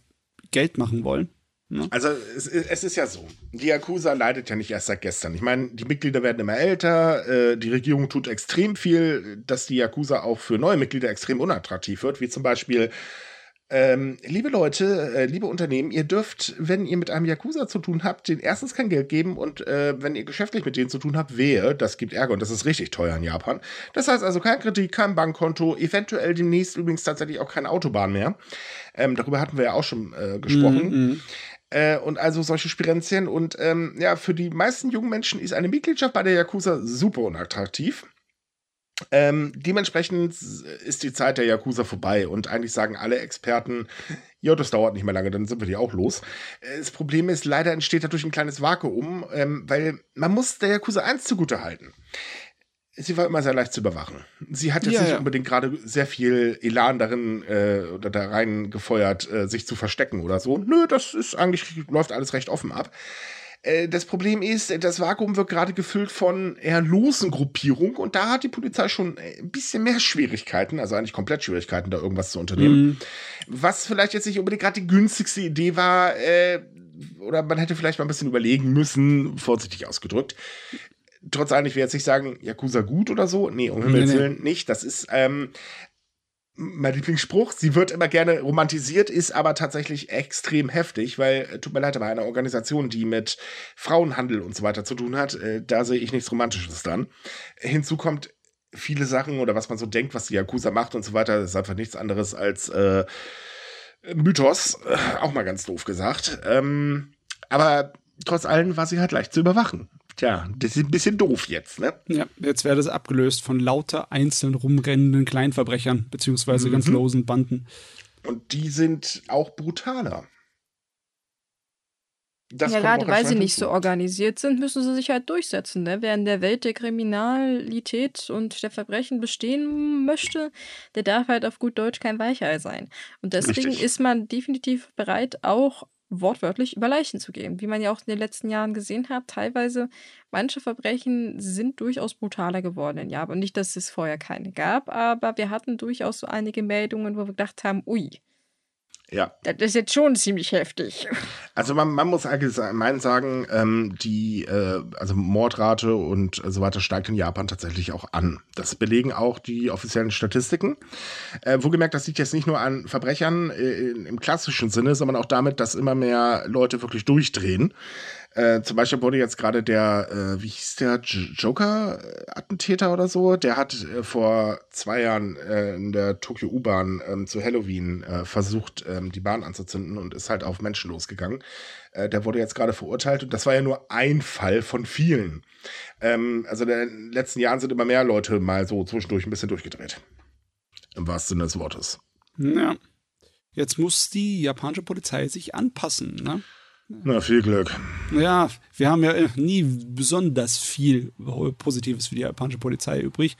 Geld machen wollen. Ne? Also es, es, ist ja so, die Yakuza leidet ja nicht erst seit gestern. Ich meine, die Mitglieder werden immer älter, äh, die Regierung tut extrem viel, dass die Yakuza auch für neue Mitglieder extrem unattraktiv wird, wie zum Beispiel ähm, liebe Leute, äh, liebe Unternehmen, ihr dürft, wenn ihr mit einem Yakuza zu tun habt, den erstens kein Geld geben und äh, wenn ihr geschäftlich mit denen zu tun habt, wehe, das gibt Ärger und das ist richtig teuer in Japan. Das heißt also kein Kredit, kein Bankkonto, eventuell demnächst übrigens tatsächlich auch keine Autobahn mehr. Ähm, darüber hatten wir ja auch schon äh, gesprochen. Mm -hmm. Äh, und also solche Spirenzien. Und ähm, ja, für die meisten jungen Menschen ist eine Mitgliedschaft bei der Yakuza super unattraktiv. Ähm, dementsprechend ist die Zeit der Yakuza vorbei und eigentlich sagen alle Experten, ja, das dauert nicht mehr lange, dann sind wir die auch los. Äh, das Problem ist, leider entsteht dadurch ein kleines Vakuum, ähm, weil man muss der Yakuza 1 zugute halten. Sie war immer sehr leicht zu überwachen. Sie hat jetzt ja, nicht ja. unbedingt gerade sehr viel Elan darin äh, oder da rein gefeuert, äh, sich zu verstecken oder so. Nö, das ist eigentlich, läuft alles recht offen ab. Äh, das Problem ist, das Vakuum wird gerade gefüllt von eher losen Gruppierungen und da hat die Polizei schon äh, ein bisschen mehr Schwierigkeiten, also eigentlich komplett Schwierigkeiten, da irgendwas zu unternehmen. Mhm. Was vielleicht jetzt nicht unbedingt gerade die günstigste Idee war, äh, oder man hätte vielleicht mal ein bisschen überlegen müssen, vorsichtig ausgedrückt. Trotz allem, ich will jetzt nicht sagen, Yakuza gut oder so. Nee, um Himmels Willen nee, nee. nicht. Das ist, ähm, mein Lieblingsspruch, sie wird immer gerne romantisiert, ist aber tatsächlich extrem heftig, weil, äh, tut mir leid, aber eine Organisation, die mit Frauenhandel und so weiter zu tun hat, äh, da sehe ich nichts Romantisches dran. Hinzu kommt viele Sachen oder was man so denkt, was die Yakuza macht und so weiter, ist einfach nichts anderes als äh, Mythos, äh, auch mal ganz doof gesagt. Ähm, aber trotz allem war sie halt leicht zu überwachen. Tja, das ist ein bisschen doof jetzt, ne? Ja, jetzt wäre das abgelöst von lauter einzeln rumrennenden Kleinverbrechern, beziehungsweise mhm. ganz losen Banden. Und die sind auch brutaler. Das ja, gerade weil sie nicht so organisiert sind, müssen sie sich halt durchsetzen. Ne? Wer in der Welt der Kriminalität und der Verbrechen bestehen möchte, der darf halt auf gut Deutsch kein Weichei sein. Und deswegen Richtig. ist man definitiv bereit, auch wortwörtlich über Leichen zu gehen. Wie man ja auch in den letzten Jahren gesehen hat, teilweise manche Verbrechen sind durchaus brutaler geworden in Japan. Nicht, dass es vorher keine gab, aber wir hatten durchaus so einige Meldungen, wo wir gedacht haben, ui, ja. Das ist jetzt schon ziemlich heftig. Also man, man muss allgemein sagen, ähm, die äh, also Mordrate und so weiter steigt in Japan tatsächlich auch an. Das belegen auch die offiziellen Statistiken. Äh, wohlgemerkt, das liegt jetzt nicht nur an Verbrechern äh, im klassischen Sinne, sondern auch damit, dass immer mehr Leute wirklich durchdrehen. Äh, zum Beispiel wurde jetzt gerade der, äh, wie hieß der, Joker-Attentäter oder so, der hat äh, vor zwei Jahren äh, in der Tokyo U-Bahn ähm, zu Halloween äh, versucht, ähm, die Bahn anzuzünden und ist halt auf Menschen losgegangen. Äh, der wurde jetzt gerade verurteilt und das war ja nur ein Fall von vielen. Ähm, also in den letzten Jahren sind immer mehr Leute mal so zwischendurch ein bisschen durchgedreht. Im wahrsten Sinne des Wortes. Ja. Jetzt muss die japanische Polizei sich anpassen, ne? Na, viel Glück. Ja, wir haben ja nie besonders viel Positives für die japanische Polizei übrig.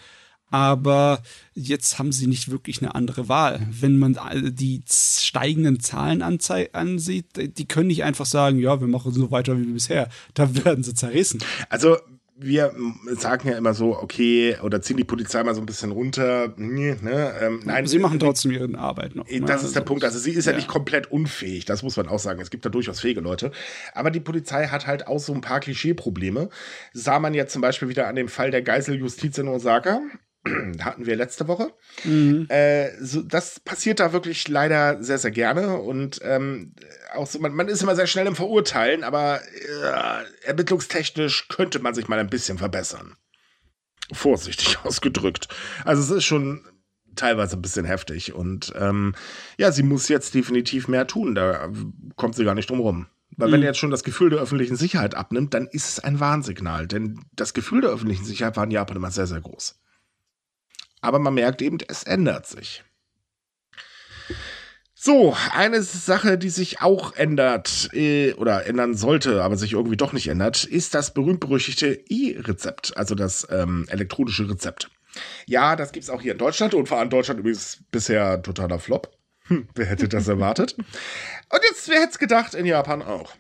Aber jetzt haben sie nicht wirklich eine andere Wahl. Wenn man die steigenden Zahlen ansieht, die können nicht einfach sagen, ja, wir machen so weiter wie bisher. Da werden sie zerrissen. Also wir sagen ja immer so, okay, oder ziehen die Polizei mal so ein bisschen runter. Ne? Ähm, nein, sie machen trotzdem ihre Arbeit noch. Ne? Das ist der also, Punkt. Also sie ist ja, ja, nicht komplett unfähig, das muss man auch sagen. Es gibt da durchaus fähige Leute. Aber die Polizei hat halt auch so ein paar Klischeeprobleme. Sah man jetzt zum Beispiel wieder an dem Fall der Geiseljustiz in Osaka. hatten wir letzte Woche. Mhm. Äh, so, das passiert da wirklich leider sehr, sehr gerne. Und ähm, auch so, man, man, ist immer sehr schnell im Verurteilen, aber äh, ermittlungstechnisch könnte man sich mal ein bisschen verbessern. Vorsichtig ausgedrückt. Also es ist schon teilweise ein bisschen heftig. Und ähm, ja, sie muss jetzt definitiv mehr tun. Da kommt sie gar nicht drum rum. Weil wenn mhm. jetzt schon das Gefühl der öffentlichen Sicherheit abnimmt, dann ist es ein Warnsignal. Denn das Gefühl der öffentlichen Sicherheit war in Japan immer sehr, sehr groß. Aber man merkt eben, es ändert sich. So, eine Sache, die sich auch ändert äh, oder ändern sollte, aber sich irgendwie doch nicht ändert, ist das berühmt-berüchtigte E-Rezept, also das ähm, elektronische Rezept. Ja, das gibt es auch hier in Deutschland und vor allem Deutschland übrigens bisher totaler Flop. Hm, wer hätte das erwartet? Und jetzt, wer hätte es gedacht, in Japan auch.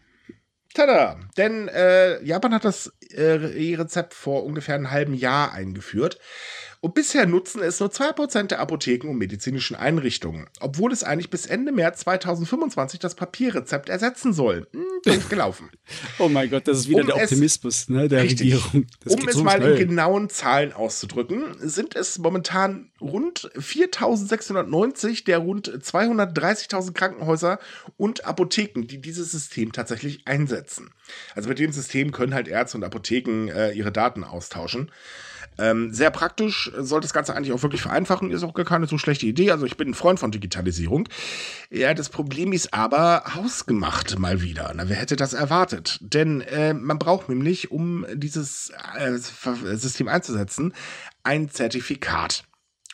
Tada! Denn äh, Japan hat das äh, E-Rezept vor ungefähr einem halben Jahr eingeführt. Und bisher nutzen es nur 2% der Apotheken und medizinischen Einrichtungen, obwohl es eigentlich bis Ende März 2025 das Papierrezept ersetzen soll. Hm, doof gelaufen. oh mein Gott, das ist wieder um der Optimismus es, ne, der richtig, Regierung. Das um es so mal in genauen Zahlen auszudrücken, sind es momentan rund 4.690 der rund 230.000 Krankenhäuser und Apotheken, die dieses System tatsächlich einsetzen. Also mit dem System können halt Ärzte und Apotheken äh, ihre Daten austauschen. Ähm, sehr praktisch, soll das Ganze eigentlich auch wirklich vereinfachen, ist auch gar keine so schlechte Idee. Also ich bin ein Freund von Digitalisierung. Ja, das Problem ist aber hausgemacht mal wieder. Na, wer hätte das erwartet? Denn äh, man braucht nämlich, um dieses äh, System einzusetzen, ein Zertifikat.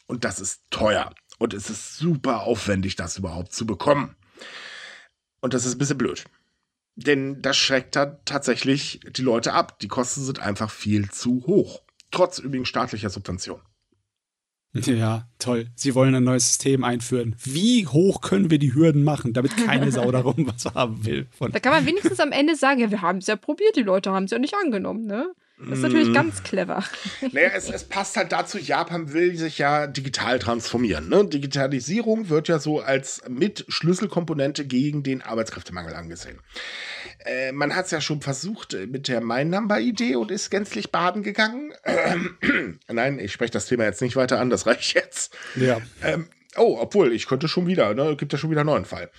Und das ist teuer. Und es ist super aufwendig, das überhaupt zu bekommen. Und das ist ein bisschen blöd. Denn das schreckt da tatsächlich die Leute ab. Die Kosten sind einfach viel zu hoch trotz übrigens staatlicher Subvention. Ja, toll. Sie wollen ein neues System einführen. Wie hoch können wir die Hürden machen, damit keine Sau darum was haben will? da kann man wenigstens am Ende sagen, ja, wir haben es ja probiert, die Leute haben es ja nicht angenommen, ne? Das ist natürlich mm. ganz clever. Naja, es, es, passt halt dazu, Japan will sich ja digital transformieren. Ne? Digitalisierung wird ja so als mit Schlüsselkomponente gegen den Arbeitskräftemangel angesehen. Äh, man hat es ja schon versucht mit der My Number-Idee und ist gänzlich baden gegangen. Nein, ich spreche das Thema jetzt nicht weiter an, das reicht jetzt. Ja. Ähm, oh, obwohl, ich könnte schon wieder, ne? Gibt ja schon wieder einen neuen Fall.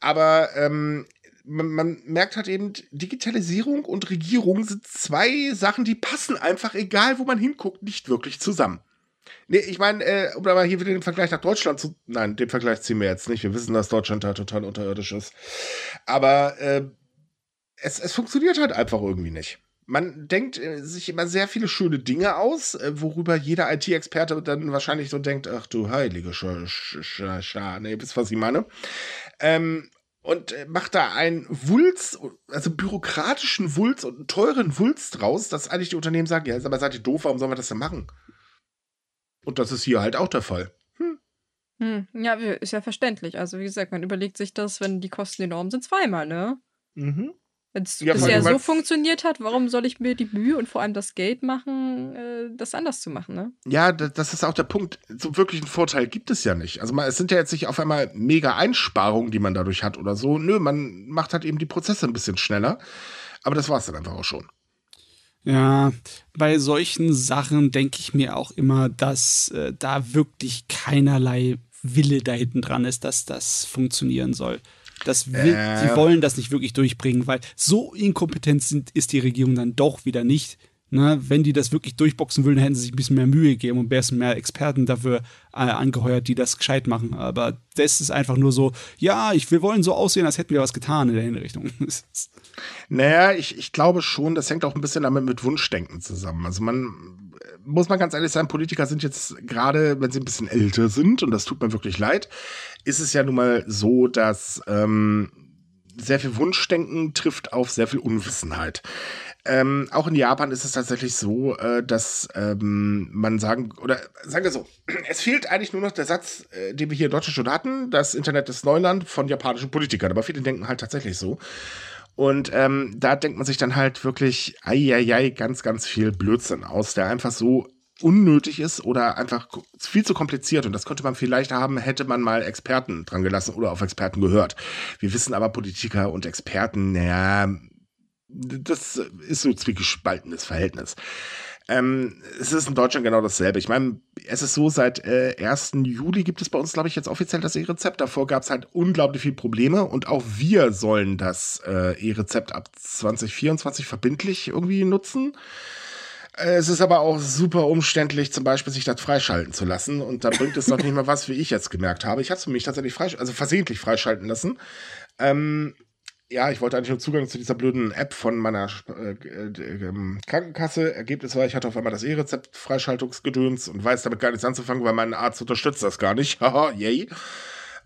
Aber ähm, man, man, merkt halt eben, Digitalisierung und Regierung sind zwei Sachen, die passen einfach, egal wo man hinguckt, nicht wirklich zusammen. Nee, ich meine, äh, um aber hier wieder den Vergleich nach Deutschland zu. Nein, den Vergleich ziehen wir jetzt nicht. Wir wissen, dass Deutschland da total unterirdisch ist. Aber äh, es, es funktioniert halt einfach irgendwie nicht. Man denkt äh, sich immer sehr viele schöne Dinge aus, äh, worüber jeder IT-Experte dann wahrscheinlich so denkt, ach du heilige Sch Sch Sch Sch ne, wisst was ich meine. Ähm, und äh, macht da einen Wulz, also bürokratischen Wulz und einen teuren Wulz draus, dass eigentlich die Unternehmen sagen, ja, aber seid ihr doof, warum sollen wir das denn machen? Und das ist hier halt auch der Fall. Hm. Hm, ja, ist ja verständlich. Also wie gesagt, man überlegt sich das, wenn die Kosten enorm sind, zweimal, ne? Mhm. Wenn es ja, bisher so funktioniert hat, warum soll ich mir die Mühe und vor allem das Geld machen, äh, das anders zu machen, ne? Ja, das ist auch der Punkt. So wirklich einen Vorteil gibt es ja nicht. Also es sind ja jetzt nicht auf einmal mega Einsparungen, die man dadurch hat oder so. Nö, man macht halt eben die Prozesse ein bisschen schneller. Aber das war es dann einfach auch schon. Ja, bei solchen Sachen denke ich mir auch immer, dass äh, da wirklich keinerlei Wille da hinten dran ist, dass das funktionieren soll. Das will, äh. Die wollen das nicht wirklich durchbringen, weil so inkompetent sind, ist die Regierung dann doch wieder nicht. Ne, wenn die das wirklich durchboxen würden, hätten sie sich ein bisschen mehr Mühe gegeben und wären mehr Experten dafür äh, angeheuert, die das gescheit machen. Aber das ist einfach nur so, ja, ich, wir wollen so aussehen, als hätten wir was getan in der Hinrichtung. naja, ich, ich glaube schon, das hängt auch ein bisschen damit mit Wunschdenken zusammen. Also man muss man ganz ehrlich sein, Politiker sind jetzt gerade, wenn sie ein bisschen älter sind, und das tut mir wirklich leid, ist es ja nun mal so, dass ähm, sehr viel Wunschdenken trifft auf sehr viel Unwissenheit. Ähm, auch in Japan ist es tatsächlich so, äh, dass ähm, man sagen, oder sagen wir so, es fehlt eigentlich nur noch der Satz, äh, den wir hier in Deutschland schon hatten, das Internet ist Neuland von japanischen Politikern, aber viele denken halt tatsächlich so. Und ähm, da denkt man sich dann halt wirklich, ei, ganz, ganz viel Blödsinn aus, der einfach so unnötig ist oder einfach viel zu kompliziert. Und das könnte man vielleicht haben, hätte man mal Experten dran gelassen oder auf Experten gehört. Wir wissen aber, Politiker und Experten, naja, das ist so ein zwiegespaltenes Verhältnis. Ähm, es ist in Deutschland genau dasselbe. Ich meine, es ist so, seit äh, 1. Juli gibt es bei uns, glaube ich, jetzt offiziell das E-Rezept. Davor gab es halt unglaublich viele Probleme und auch wir sollen das äh, E-Rezept ab 2024 verbindlich irgendwie nutzen. Es ist aber auch super umständlich, zum Beispiel sich das freischalten zu lassen. Und da bringt es noch nicht mal was, wie ich jetzt gemerkt habe. Ich habe es mich tatsächlich freisch also versehentlich freischalten lassen. Ähm, ja, ich wollte eigentlich nur Zugang zu dieser blöden App von meiner äh, äh, Krankenkasse. Ergebnis war, ich hatte auf einmal das E-Rezept Freischaltungsgedöns und weiß damit gar nichts anzufangen, weil mein Arzt unterstützt das gar nicht. Haha, yay.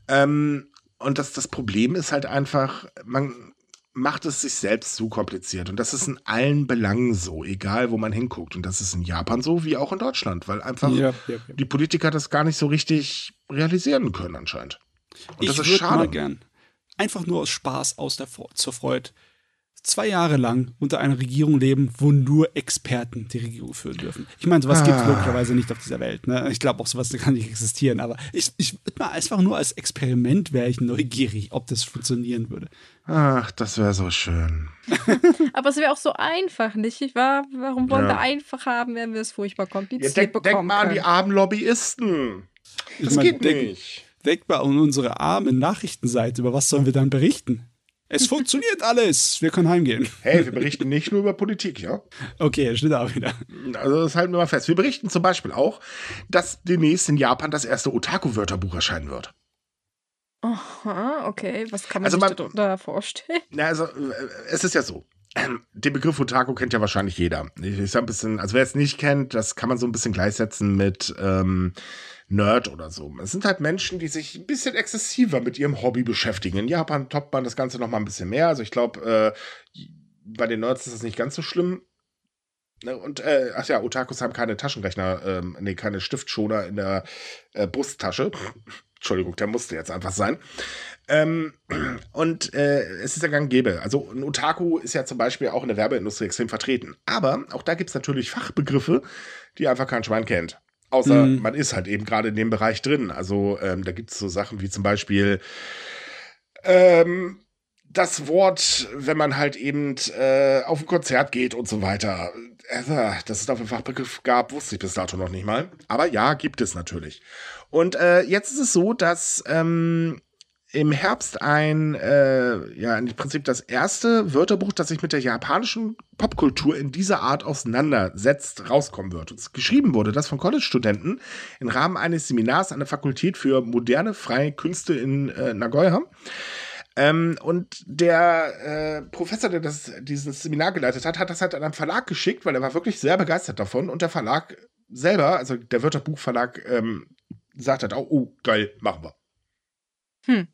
Ähm, und das, das Problem ist halt einfach, man macht es sich selbst zu kompliziert. Und das ist in allen Belangen so, egal wo man hinguckt. Und das ist in Japan so wie auch in Deutschland, weil einfach ja, ja, ja. die Politiker das gar nicht so richtig realisieren können anscheinend. Und ich das ist schade. Mal gern. Einfach nur aus Spaß, aus der zur Freude zwei Jahre lang unter einer Regierung leben, wo nur Experten die Regierung führen dürfen. Ich meine, sowas ah. gibt es logischerweise nicht auf dieser Welt. Ne? Ich glaube auch, sowas kann nicht existieren. Aber ich, ich mal einfach nur als Experiment wäre ich neugierig, ob das funktionieren würde. Ach, das wäre so schön. aber es wäre auch so einfach, nicht wahr? Warum wollen ja. wir einfach haben, wenn wir es furchtbar kompliziert ja, denk, bekommen Denk mal können. an die armen Lobbyisten. Das ich mein, geht denk, nicht. Denk mal an unsere arme Nachrichtenseite. Über was sollen wir dann berichten? Es funktioniert alles. Wir können heimgehen. Hey, wir berichten nicht nur über Politik, ja? Okay, steht auch wieder. Also das halten wir mal fest. Wir berichten zum Beispiel auch, dass demnächst in Japan das erste Otaku-Wörterbuch erscheinen wird. Aha, okay. Was kann man also sich man, da vorstellen? Na, also, äh, es ist ja so. Den Begriff Otaku kennt ja wahrscheinlich jeder. Ich sag ein bisschen, also wer es nicht kennt, das kann man so ein bisschen gleichsetzen mit ähm, Nerd oder so. Es sind halt Menschen, die sich ein bisschen exzessiver mit ihrem Hobby beschäftigen. In Japan toppt man das Ganze noch mal ein bisschen mehr. Also ich glaube, äh, bei den Nerds ist das nicht ganz so schlimm. Ne, und, äh, ach ja, Otakus haben keine Taschenrechner, ähm, nee, keine Stiftschoner in der äh, Brusttasche. Entschuldigung, der musste jetzt einfach sein. Ähm, und äh, es ist ja gang gäbe. Also ein Otaku ist ja zum Beispiel auch in der Werbeindustrie extrem vertreten. Aber auch da gibt es natürlich Fachbegriffe, die einfach kein Schwein kennt. Außer mhm. man ist halt eben gerade in dem Bereich drin. Also ähm, da gibt es so Sachen wie zum Beispiel ähm, das Wort, wenn man halt eben äh, auf ein Konzert geht und so weiter. Äh, dass es dafür einen Fachbegriff gab, wusste ich bis dato noch nicht mal. Aber ja, gibt es natürlich. Und äh, jetzt ist es so, dass ähm, im Herbst ein, äh, ja, im Prinzip das erste Wörterbuch, das sich mit der japanischen Popkultur in dieser Art auseinandersetzt, rauskommen wird. Und geschrieben wurde das von College-Studenten im Rahmen eines Seminars an der Fakultät für moderne freie Künste in äh, Nagoya. Ähm, und der äh, Professor, der das, dieses Seminar geleitet hat, hat das halt an einen Verlag geschickt, weil er war wirklich sehr begeistert davon. Und der Verlag selber, also der Wörterbuchverlag, ähm, sagt halt auch, oh, geil, machen wir. Hm.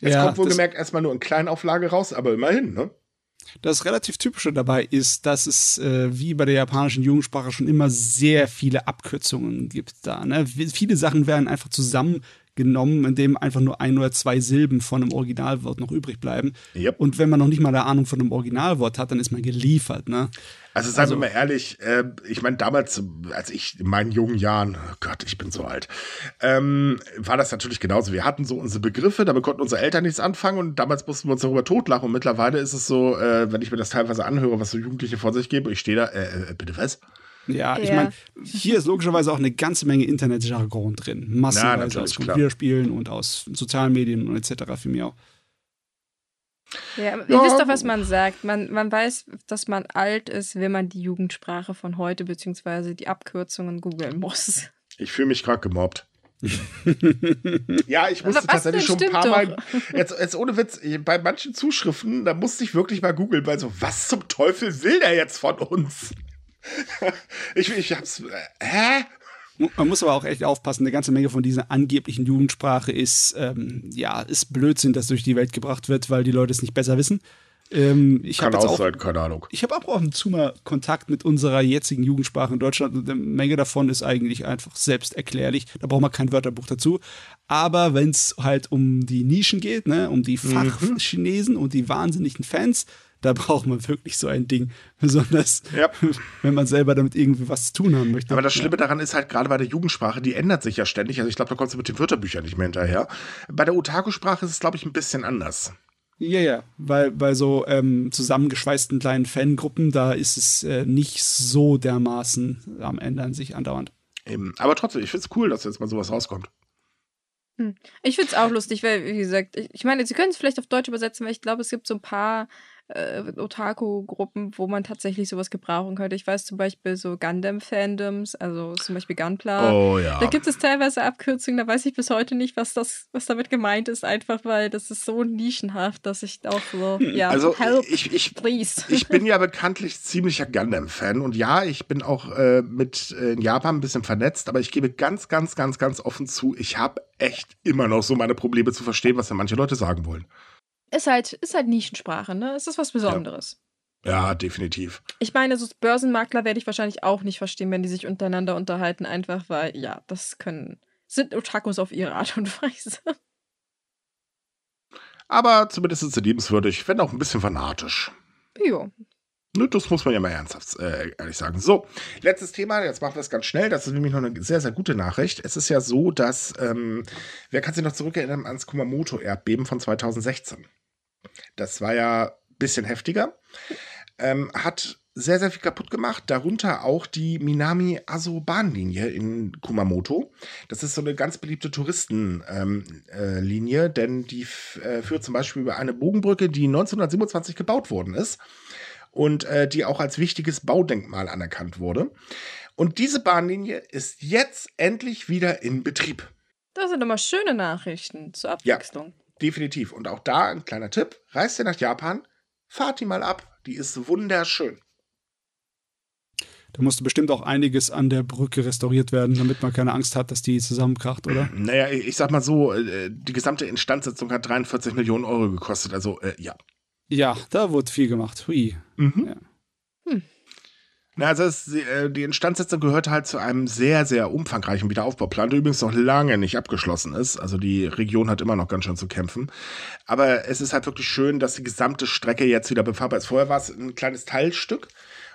Jetzt ja, kommt wohlgemerkt erstmal nur in Kleinauflage raus, aber immerhin, ne? Das relativ Typische dabei ist, dass es äh, wie bei der japanischen Jugendsprache schon immer sehr viele Abkürzungen gibt da. Ne? Viele Sachen werden einfach zusammengenommen, indem einfach nur ein oder zwei Silben von einem Originalwort noch übrig bleiben. Yep. Und wenn man noch nicht mal eine Ahnung von einem Originalwort hat, dann ist man geliefert. Ne? Also sagen also, wir mal ehrlich, äh, ich meine, damals, als ich in meinen jungen Jahren, oh Gott, ich bin so alt, ähm, war das natürlich genauso. Wir hatten so unsere Begriffe, damit konnten unsere Eltern nichts anfangen und damals mussten wir uns darüber totlachen. Und mittlerweile ist es so, äh, wenn ich mir das teilweise anhöre, was so Jugendliche vor sich geben, ich stehe da, äh, äh, bitte was? Ja, ich meine, hier ist logischerweise auch eine ganze Menge Internetjargon drin. Massenweise ja, aus Computerspielen und aus sozialen Medien und etc. für mich auch. Ja, ihr ja, wisst doch, was man sagt. Man, man weiß, dass man alt ist, wenn man die Jugendsprache von heute bzw. die Abkürzungen googeln muss. Ich fühle mich gerade gemobbt. ja, ich musste tatsächlich schon ein paar Mal. Jetzt, jetzt ohne Witz, bei manchen Zuschriften, da musste ich wirklich mal googeln, weil so, was zum Teufel will der jetzt von uns? Ich, ich hab's. Äh, hä? Man muss aber auch echt aufpassen, eine ganze Menge von dieser angeblichen Jugendsprache ist, ähm, ja, ist Blödsinn, das durch die Welt gebracht wird, weil die Leute es nicht besser wissen. Ähm, ich Kann auch auch sein, keine Ahnung. Ich habe auch ab und zu mal Kontakt mit unserer jetzigen Jugendsprache in Deutschland und eine Menge davon ist eigentlich einfach selbsterklärlich. Da braucht man kein Wörterbuch dazu. Aber wenn es halt um die Nischen geht, ne, um die Fachchinesen und die wahnsinnigen Fans, da braucht man wirklich so ein Ding. Besonders, Ja. wenn man selber damit irgendwie was zu tun haben möchte. Aber das Schlimme daran ist halt gerade bei der Jugendsprache, die ändert sich ja ständig. Also ich glaube, da kommst du mit den Wörterbüchern nicht mehr hinterher. Bei der Otaku-Sprache ist es, glaube ich, ein bisschen anders. Ja, ja, weil bei so ähm, zusammengeschweißten kleinen Fangruppen, da ist es äh, nicht so dermaßen am Ändern sich andauernd. Eben. Aber trotzdem, ich finde es cool, dass jetzt mal sowas rauskommt. Ich finde es auch lustig, weil, wie gesagt, ich, ich meine, sie können es vielleicht auf Deutsch übersetzen, weil ich glaube, es gibt so ein paar äh, Otaku-Gruppen, wo man tatsächlich sowas gebrauchen könnte. Ich weiß zum Beispiel so Gundam-Fandoms, also zum Beispiel Gunpla. Oh ja. Da gibt es teilweise Abkürzungen, da weiß ich bis heute nicht, was das, was damit gemeint ist, einfach weil das ist so nischenhaft, dass ich auch so, ja, Also help, ich, ich, please. ich bin ja bekanntlich ziemlicher Gundam-Fan und ja, ich bin auch äh, mit äh, in Japan ein bisschen vernetzt, aber ich gebe ganz, ganz, ganz, ganz offen zu, ich habe echt immer noch so meine Probleme zu verstehen, was da manche Leute sagen wollen. Ist halt, ist halt Nischensprache, ne? Es ist was Besonderes. Ja, definitiv. Ich meine, so Börsenmakler werde ich wahrscheinlich auch nicht verstehen, wenn die sich untereinander unterhalten, einfach weil, ja, das können, sind Otakus auf ihre Art und Weise. Aber zumindest ist sie liebenswürdig, wenn auch ein bisschen fanatisch. jo. Ne, das muss man ja mal ernsthaft äh, ehrlich sagen. So, letztes Thema, jetzt machen wir es ganz schnell. Das ist nämlich noch eine sehr, sehr gute Nachricht. Es ist ja so, dass, ähm, wer kann sich noch zurückerinnern ans Kumamoto-Erdbeben von 2016? Das war ja ein bisschen heftiger. Ähm, hat sehr, sehr viel kaputt gemacht, darunter auch die Minami-Aso-Bahnlinie in Kumamoto. Das ist so eine ganz beliebte Touristenlinie, äh, Linie, denn die äh, führt zum Beispiel über eine Bogenbrücke, die 1927 gebaut worden ist und äh, die auch als wichtiges Baudenkmal anerkannt wurde. Und diese Bahnlinie ist jetzt endlich wieder in Betrieb. Das sind immer schöne Nachrichten zur Ja. Definitiv. Und auch da ein kleiner Tipp. Reist ihr nach Japan, fahrt die mal ab. Die ist wunderschön. Da musste bestimmt auch einiges an der Brücke restauriert werden, damit man keine Angst hat, dass die zusammenkracht, oder? Naja, ich ich sag mal so, äh, die gesamte Instandsetzung hat 43 Millionen Euro gekostet. Also, äh, ja. Ja, da wurde viel gemacht. Hui. Mhm. Ja. Na, also es, äh, die Instandsetzung gehört halt zu einem sehr, sehr umfangreichen Wiederaufbauplan, der übrigens noch lange nicht abgeschlossen ist. Also die Region hat immer noch ganz schön zu kämpfen. Aber es ist halt wirklich schön, dass die gesamte Strecke jetzt wieder befahrbar ist. Vorher war es ein kleines Teilstück.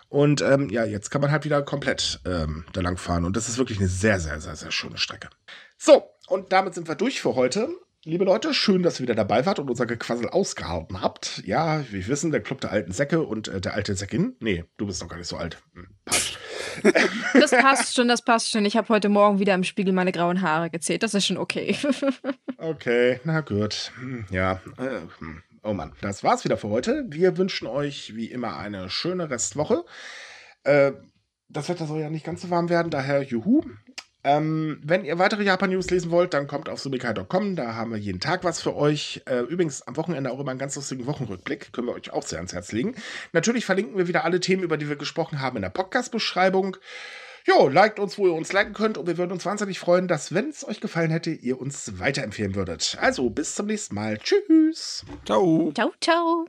Und ähm, ja, jetzt kann man halt wieder komplett ähm, da lang fahren. Und das ist wirklich eine sehr, sehr, sehr, sehr schöne Strecke. So, und damit sind wir durch für heute. Liebe Leute, schön, dass ihr wieder dabei wart und unser Gequassel ausgehalten habt. Ja, wir wissen, der Club der alten Säcke und äh, der alte Säckin. Nee, du bist noch gar nicht so alt. Hm, passt. Das passt schon, das passt schon. Ich habe heute Morgen wieder im Spiegel meine grauen Haare gezählt. Das ist schon okay. Okay, na gut. Hm, Ja, äh, hm. oh Mann, das war's wieder für heute. Wir wünschen euch wie immer eine schöne Restwoche. Äh, das Wetter soll ja nicht ganz so warm werden, daher juhu. Ähm, wenn ihr weitere Japan-News lesen wollt, dann kommt auf sumikai.com. Da haben wir jeden Tag was für euch. Äh, übrigens am Wochenende auch immer einen ganz lustigen Wochenrückblick. Können wir euch auch sehr ans Herz legen. Natürlich verlinken wir wieder alle Themen, über die wir gesprochen haben, in der Podcast-Beschreibung. Jo, liked uns, wo ihr uns liken könnt. Und wir würden uns wahnsinnig freuen, dass, wenn es euch gefallen hätte, ihr uns weiterempfehlen würdet. Also, bis zum nächsten Mal. Tschüss. Ciao. ciao, ciao.